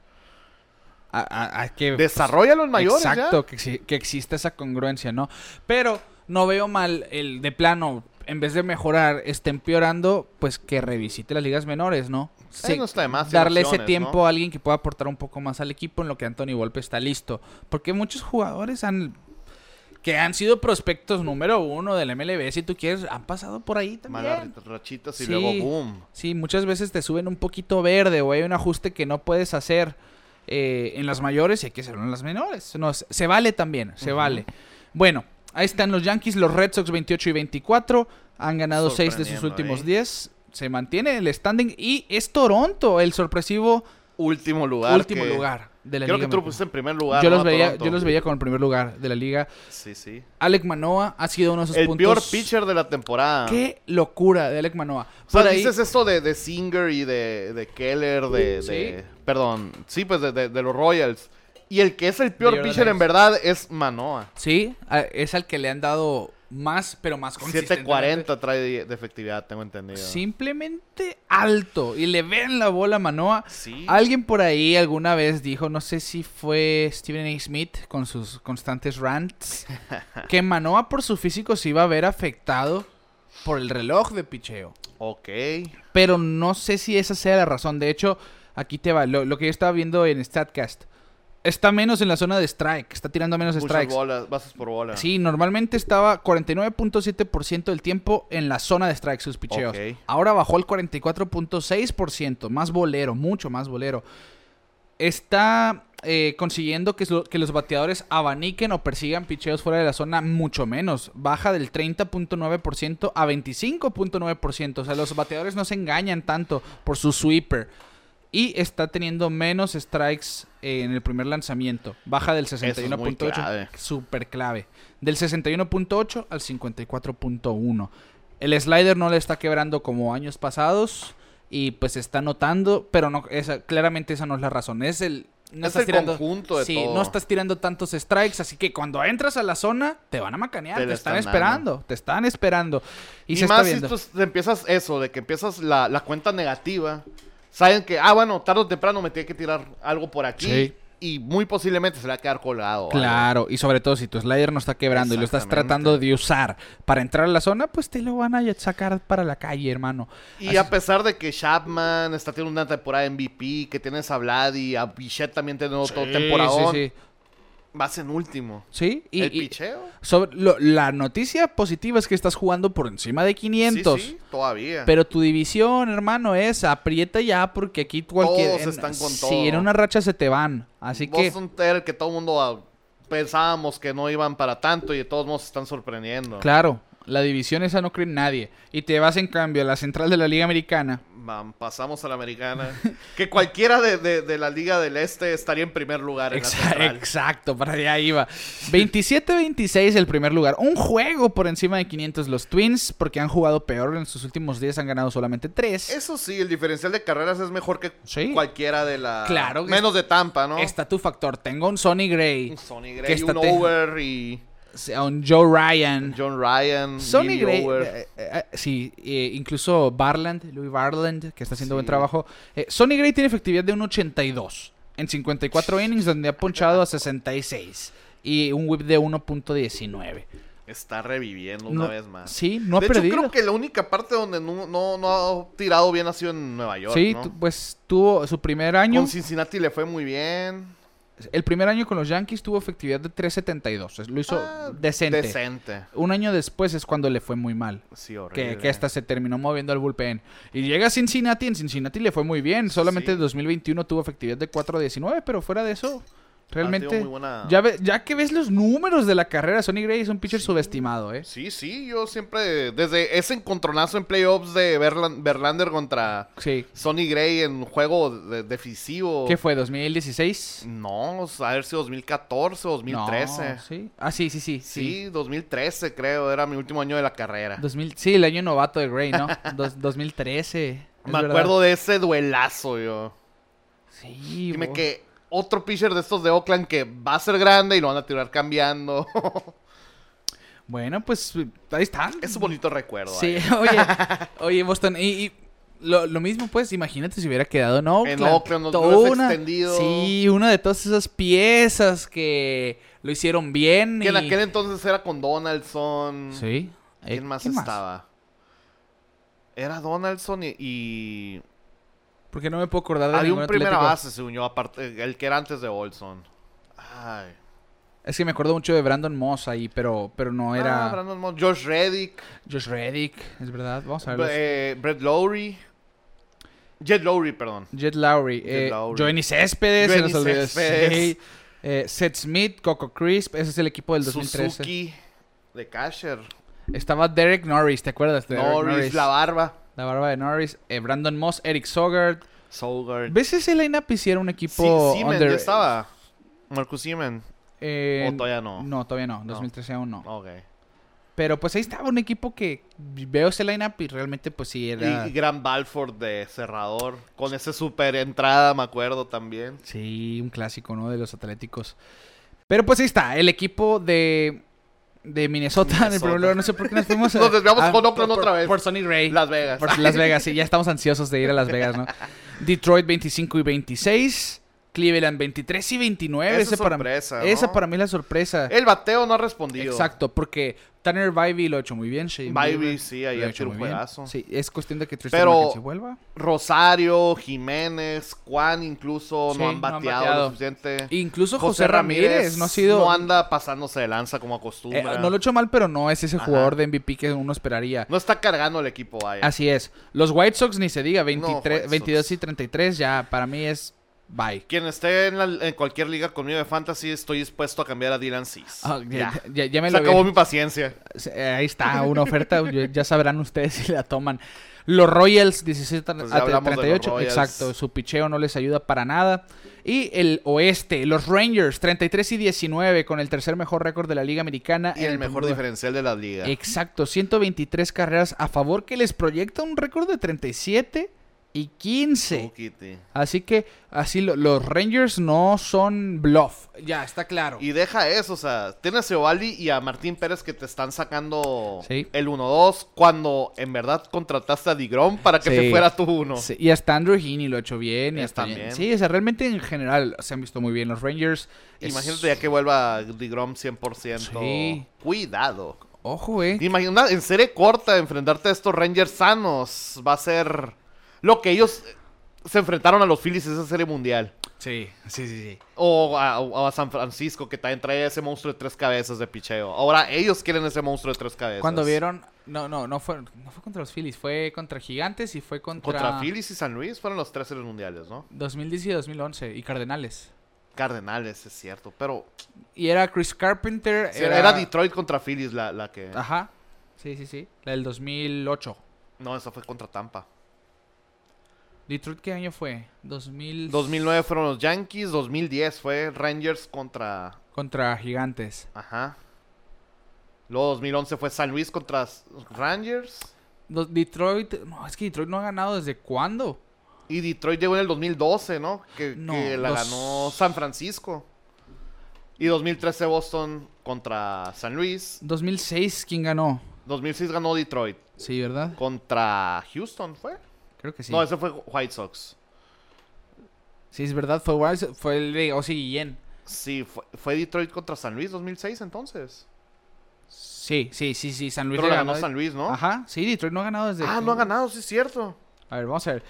a- a- a que, pues, desarrolla los mayores. ya. Exacto, que, exi- que existe esa congruencia, ¿no? Pero no veo mal el de plano, en vez de mejorar, esté empeorando, pues que revisite las ligas menores, ¿no? Eh, no está de más, darle ese tiempo ¿no? a alguien que pueda aportar un poco más al equipo en lo que Anthony Volpe está listo. Porque muchos jugadores han que han sido prospectos número uno del MLB, si tú quieres, han pasado por ahí también. Malas rachitas y Sí. luego boom. Sí, muchas veces te suben un poquito verde o hay un ajuste que no puedes hacer eh, en las mayores y hay que hacerlo en las menores. No, se, vale también, se vale. Bueno, ahí están los Yankees, los Red Sox 28 y 24. Han ganado 6 de sus últimos ahí. 10. Se mantiene el standing y es Toronto el sorpresivo Último lugar. último que- lugar de la Creo liga. que tú lo pusiste en primer lugar. yo, ¿no? los veía, Toronto. yo los veía como el primer lugar de la liga. Sí, sí. Alec Manoa ha sido uno de esos El puntos. peor pitcher de la temporada. Qué locura de Alec Manoa. O sea, Por ahí- dices esto de, de Singer y de, de Keller, de, Sí. de- Perdón, sí, pues de, los Royals. Y el que es el peor pitcher en verdad es Manoa. Sí, es al que le han dado más, pero más consistentemente. 740 trae de, efectividad, tengo entendido. Simplemente alto. Y le ven la bola a Manoa. Sí. Alguien por ahí alguna vez dijo, no sé si fue Stephen A. Smith con sus constantes rants, que Manoa por su físico se iba a ver afectado por el reloj de picheo. Ok. Pero no sé si esa sea la razón. De hecho, aquí te va. Lo, lo que yo estaba viendo en StatCast. Está menos en la zona de strike. Está tirando menos Muchas strikes. bolas, bases por bola. Sí, normalmente estaba 49.7% del tiempo en la zona de strike sus picheos. Ahora bajó al 44.6%, más bolero, mucho más bolero. Está eh, consiguiendo que, lo- que los bateadores abaniquen o persigan picheos fuera de la zona mucho menos. Baja del 30.9% a 25.9%. O sea, los bateadores no se engañan tanto por su sweeper. Y está teniendo menos strikes eh, en el primer lanzamiento. Baja del es muy 61.8. clave. Súper clave. Del 61.8 al 54.1. El slider no le está quebrando como años pasados. Y pues se está notando. Pero no, esa, claramente esa no es la razón. Es el. No Es estás el conjunto de sí, todo. no estás tirando tantos strikes. Así que cuando entras a la zona, te van a macanear. Te están, están esperando. Te están esperando. Y, Y, se está más si tú empiezas eso, de que empiezas la, la cuenta negativa. Saben que, ah, bueno, tarde o temprano me tiene que tirar algo por aquí. Sí. Y muy posiblemente se le va a quedar colgado. algo. Claro, y sobre todo si tu slider no está quebrando y lo estás tratando de usar para entrar a la zona, pues te lo van a sacar para la calle, hermano. Y Así- a pesar de que Chapman está teniendo una temporada MVP, que tienes a Vlad y a Bichette también teniendo otro Sí, temporadón, Sí, sí. Vas en último. Sí, y, ¿El y picheo? sobre, lo- la noticia positiva es que estás jugando por encima de 500. Sí, sí, todavía. Pero tu división, hermano, es aprieta ya porque aquí cualquier... Todos en- están con Sí, todo. en una racha se te van. Así que... Boston era el que todo el mundo ah, pensábamos que no iban para tanto y de todos modos se están sorprendiendo. Claro, La división esa no cree nadie. Y te vas en cambio a la central de la Liga Americana. Pasamos a la americana. que cualquiera de, de- de la Liga del Este estaría en primer lugar en la Exa- central. Exacto, para allá iba. 27-26 el primer lugar. Un juego por encima de 500 los Twins, porque han jugado peor. En sus últimos días han ganado solamente 3. Eso sí, el diferencial de carreras es mejor que Sí. cualquiera de la... Claro Menos de Tampa, ¿no? Está tu factor. Tengo un Sonny Gray, Un Sonny que Gray, está un te- Over y un Joe Ryan. John Ryan, Sonny Gray, eh, eh, eh, sí, eh, incluso Barland, Louis Barland, que está haciendo buen Sí. trabajo. Eh, Sonny Gray tiene efectividad de un 82 en 54 innings, donde ha ponchado a 66 y un whip de 1.19. Está reviviendo una No- vez más. Sí, no ha de hecho, perdido. creo que la única parte donde no, no, no ha tirado bien ha sido en Nueva York, sí, ¿no? pues tuvo su primer año. Con Cincinnati le fue muy bien. El primer año con los Yankees tuvo efectividad de 3.72. es- Lo hizo Ah, decente. Decente. Un año después es cuando le fue muy mal. Sí, horrible. Que, que hasta se terminó moviendo al bullpen. Y llega a Cincinnati, en Cincinnati le fue muy bien. Solamente Sí. en 2021 tuvo efectividad de 4.19, pero fuera de eso, realmente... tenido muy buena- ya, ve- ya que ves los números de la carrera, Sonny Gray es un pitcher subestimado, ¿eh? Sí, sí, yo siempre, desde ese encontronazo en playoffs de Verlan- Verlander contra Sí. Sonny Gray en juego de- decisivo. ¿Qué fue? ¿2016? No, a ver si 2014 o 2013. No, sí. Ah, sí, sí, sí. Sí, 2013 creo, era mi último año de la carrera. 2000, sí, el año novato de Gray, ¿no? Dos- 2013. es Me verdad. acuerdo de ese duelazo yo. Sí, Dime bo- que otro pitcher de estos de Oakland que va a ser grande y lo van a tirar cambiando. Bueno, pues ahí está. es un bonito recuerdo. Sí, oye, oye, Boston, y, y lo, lo mismo, pues, imagínate si hubiera quedado en Oakland. En Oakland, Toda hubieras una- extendido. Sí, una de todas esas piezas que lo hicieron bien. Que en y- aquel entonces era con Donaldson. Sí. Eh, ¿Quién más estaba? Era Donaldson y, y Porque no me puedo acordar de había un primera atlético. base, según yo, aparte, el que era antes de Olson. Ay. Es que me acuerdo mucho de Brandon Moss ahí, pero, pero no era Ah, Brandon Moss, Josh Reddick, Josh Reddick, es verdad. Vamos a ver. eh, Brett Lowry, Jet Lowry, perdón. Jet Lowry, Jet eh, Lowry. Céspedes, se. Sí. Eh, Seth Smith, Coco Crisp, ese es el equipo del 2013. Suzuki, de Casher, Estaba Derek Norris, ¿te acuerdas de Derek Norris, la barba, La barba de Norris, eh, Brandon Moss, Eric Sogard. Sogard. ¿Ves ese lineup y si era un Sí, equipo Seaman, under- ya estaba. Marcus Seaman. eh, ¿O todavía no? No, todavía no. 2013 aún no. Ok. Pero pues ahí estaba un equipo que veo ese lineup y realmente pues sí era... Y, Gran Balford de cerrador. Con ese super entrada, me acuerdo también. Sí, un clásico, ¿no? De los Atléticos. Pero pues ahí está, el equipo de, de Minnesota, en el Minnesota. primer lugar. No sé por qué nos fuimos a- Nos desviamos a- con Oakland otra vez. Por Sonny Gray. Las Vegas. Por Las Vegas, sí, ya estamos ansiosos de ir a Las Vegas, ¿no? Detroit 25 y 26. Cleveland 23 y 29. Esa para, sorpresa, esa ¿no? para mí es la sorpresa. El bateo no ha respondido. Exacto, porque Tanner Bivey lo ha hecho muy bien. Bivey, Bieber sí, lo ha hecho un juegazo. Sí, es cuestión de que Tristan Pero- McKenzie vuelva. Rosario, Jiménez, Juan incluso Sí, no han no han bateado, lo suficiente. Incluso José, Ramírez, no ha sido... No anda pasándose de lanza como eh, acostumbra. no lo ha hecho mal, pero no es ese Ajá. jugador de MVP que uno esperaría. No está cargando el equipo, vaya. Así es. Los White Sox ni se diga, 23, White 22 Sox. y 33 ya para mí es bye. Quien esté en, la- en cualquier liga conmigo de fantasy, estoy dispuesto a cambiar a Dylan Cease. Ah, ya. ya, me Se lo acabó mi paciencia. Ahí está, una oferta. ya- sabrán ustedes si la toman. Los Royals, 17 Pues a hablamos de los 38. Royals. Exacto, su picheo no les ayuda para nada. Y el oeste, los Rangers, 33 y 19, con el tercer mejor récord de la Liga Americana. Y en el mejor lugar. diferencial de la liga. Exacto, 123 carreras a favor que les proyecta un récord de 37 y 15. Oh, Kitty. Así que así lo- los Rangers no son bluff. Ya, está claro. Y deja eso, o sea, tienes a Eovaldi y a Martín Pérez que te están sacando Sí. el 1-2 cuando en verdad contrataste a Digrom para que Sí. te fuera tu 1. Sí, y hasta Andrew Heaney lo ha hecho bien. Y también. Sí, o sea, realmente en general se han visto muy bien los Rangers. Es- Imagínate ya que vuelva Digrom 100%. Sí. Cuidado. Ojo, eh. Imagina, en serie corta, enfrentarte a estos Rangers sanos va a ser lo que ellos eh, se enfrentaron a los Phillies en esa serie mundial. Sí, sí, sí, sí. O a, o a San Francisco, que también trae ese monstruo de tres cabezas de picheo. Ahora ellos quieren ese monstruo de tres cabezas. Cuando vieron. No, no, no fue, no fue contra los Phillies, fue contra Gigantes y fue contra. Contra Phillies y San Luis fueron los tres series mundiales, ¿no? 2010 y 2011 y Cardenales. Cardenales, es cierto. Pero Y era Chris Carpenter. sí, era... Detroit contra Phillies la, la que... Ajá. Sí, sí, sí. La del 2008. No, esa fue contra Tampa. ¿Detroit qué año fue? 2000... 2009 fueron los Yankees, 2010 fue Rangers contra... Contra Gigantes. Ajá. Luego 2011 fue San Luis contra Rangers. Los- Detroit... No, es que Detroit no ha ganado desde cuándo. Y Detroit llegó en el 2012, ¿no? Que, No, que la los- ganó San Francisco. Y 2013 Boston contra San Luis. 2006, ¿quién ganó? 2006 ganó Detroit Sí, ¿verdad? contra Houston, ¿fue? Creo que sí. No, ese fue White Sox. Sí, es verdad. Fue, Wise- fue el de Ozzy Guillén. Sí, fue, fue Detroit contra San Luis 2006 entonces. Sí, sí, sí, sí. San Luis Pero ganó ganó. San Luis, ¿no? Ajá, sí, Detroit no ha ganado desde... Ah, no ha ganado, sí es cierto. A ver, vamos a ver.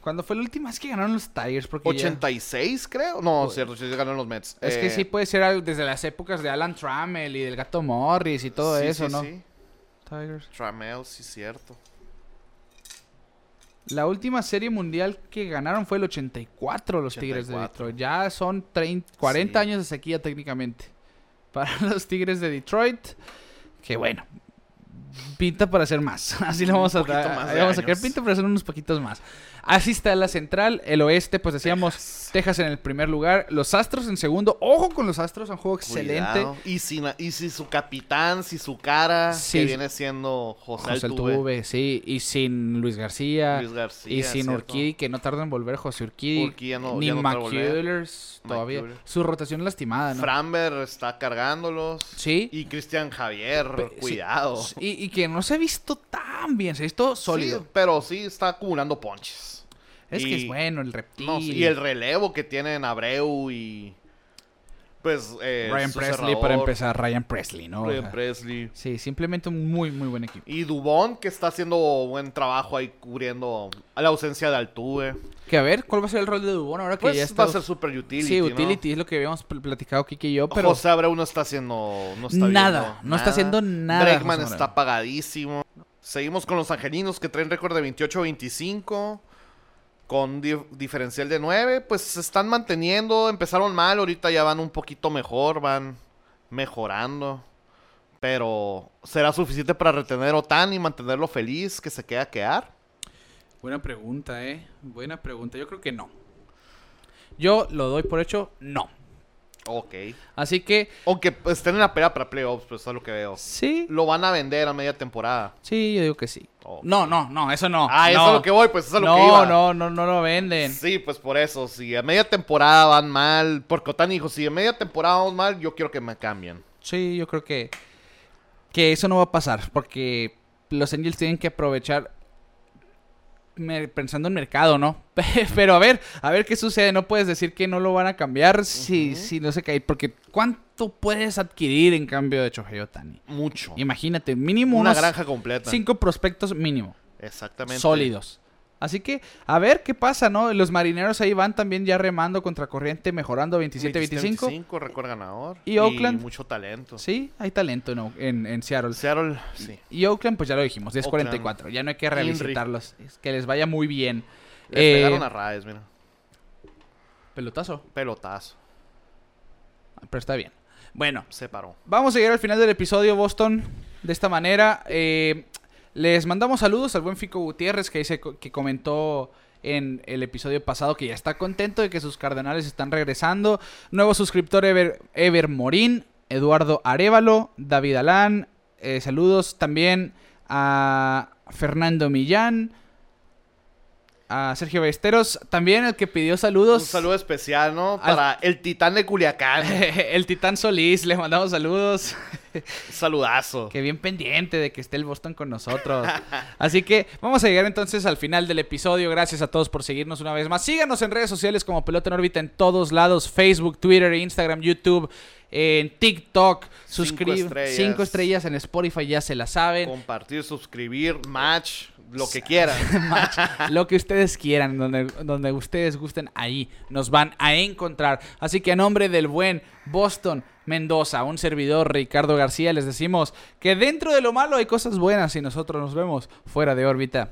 ¿Cuándo fue la última vez que ganaron los Tigers? Porque ya- 86, creo. No, cierto, sí ganaron los Mets. Es que Eh, sí puede ser desde las épocas de Alan Trammell y del Gato Morris y todo sí, eso, sí, ¿no? sí. Tigers. Trammell, sí, cierto. La última serie mundial que ganaron fue el 84, los Tigres de 84. Detroit. Ya son 30, 40 Sí. años de sequía técnicamente. Para los Tigres de Detroit, que bueno, pinta para hacer más. Así le vamos a más vamos a años. pinta para hacer unos poquitos más. Así está la central, el oeste, pues decíamos Texas. Texas, en el primer lugar, los Astros en segundo. Ojo con los Astros, un juego excelente. Cuidado. Y si, y si su capitán, si su cara, Sí. que viene siendo José, José Altuve, Altuve, sí, y sin Luis García. Luis García, y sin. Urquidi, que no tarda en volver José Urquidi. No- ni no. McCullers todavía. McCullers. Su rotación lastimada, ¿no? Framber está cargándolos. sí. Y Cristian Javier, Pe- sí. cuidado. Y, y que no se ha visto tan bien, se ha visto sólido. Sí, pero sí está acumulando ponches. Es que es bueno, el reptil. No, y el relevo que tienen Abreu y. Pues. eh, Ryan Presley cerrador, para empezar, Ryan Presley, ¿no? O Ryan sea, Presley. sí, simplemente un muy, muy buen equipo. Y Dubón, que está haciendo buen trabajo ahí cubriendo a la ausencia de Altuve. Que a ver, ¿cuál va a ser el rol de Dubón ahora que Pues ya va está? a ser super utility. sí, ¿no? utility es lo que habíamos pl- platicado Kike y yo, pero José Abreu no está haciendo. No está Nada, viendo no está haciendo nada, Bregman está Abreu. apagadísimo. Seguimos con los angelinos que traen récord de 28-25. Con di- diferencial de 9. Pues se están manteniendo. Empezaron mal, ahorita ya van un poquito mejor. Van mejorando. Pero ¿será suficiente para retener a Otani y mantenerlo feliz que se queda a quedar? Buena pregunta, eh. Buena pregunta. Yo creo que no. Yo lo doy por hecho, no. Ok. Así que, Aunque pues, estén en la pelea para playoffs, pues eso es lo que veo. sí. Lo van a vender a media temporada. Sí, yo digo que sí. No, no, no, eso no. Ah, eso no. es lo que voy, pues eso es lo no, que iba. no, no, no lo venden. Sí, pues por eso, si a media temporada van mal, porque Otani dijo, si a media temporada vamos mal, yo quiero que me cambien. Sí, yo creo que, que eso no va a pasar. Porque los Angels tienen que aprovechar pensando en mercado, ¿no? Pero a ver, a ver qué sucede. No puedes decir que no lo van a cambiar si, si no se cae. Porque ¿cuánto puedes adquirir en cambio de Shohei Otani? Mucho. Imagínate, mínimo Una unos granja completa. cinco prospectos mínimo. Exactamente. Sólidos. Así que, a ver qué pasa, ¿no? Los marineros ahí van también ya remando contra corriente, mejorando 27-25. 25, récord ganador. Y Oakland. mucho talento. Sí, hay talento ¿no? en, en Seattle. Seattle, sí. Y Oakland, pues ya lo dijimos, 10-44. Ya no hay que revisitarlos. Es que les vaya muy bien. Le Eh, pegaron a Raes, mira. Pelotazo. Pelotazo. Pero está bien. Bueno, Se paró. vamos a llegar al final del episodio, Boston. De esta manera, eh, les mandamos saludos al buen Fico Gutiérrez que dice que comentó en el episodio pasado que ya está contento de que sus cardenales están regresando. Nuevo suscriptor Ever, Ever Morín, Eduardo Arevalo, David Alán. eh, saludos también a Fernando Millán, a Sergio Besteros, también el que pidió saludos. Un saludo especial, ¿no? Al- Para el titán de Culiacán. el Titán Solís, le mandamos saludos. Saludazo. Que bien pendiente de que esté el Boston con nosotros. Así que vamos a llegar entonces al final del episodio. Gracias a todos por seguirnos una vez más. Síganos en redes sociales como Pelota en órbita en todos lados: Facebook, Twitter, Instagram, YouTube, en TikTok. Suscribe estrellas. cinco estrellas en Spotify, ya se la saben. Compartir, suscribir, match, lo que quieran. Match, lo que ustedes quieran, donde, donde ustedes gusten, ahí nos van a encontrar. Así que a nombre del buen Boston Mendoza, un servidor Ricardo García, les decimos que dentro de lo malo hay cosas buenas y nosotros nos vemos fuera de órbita.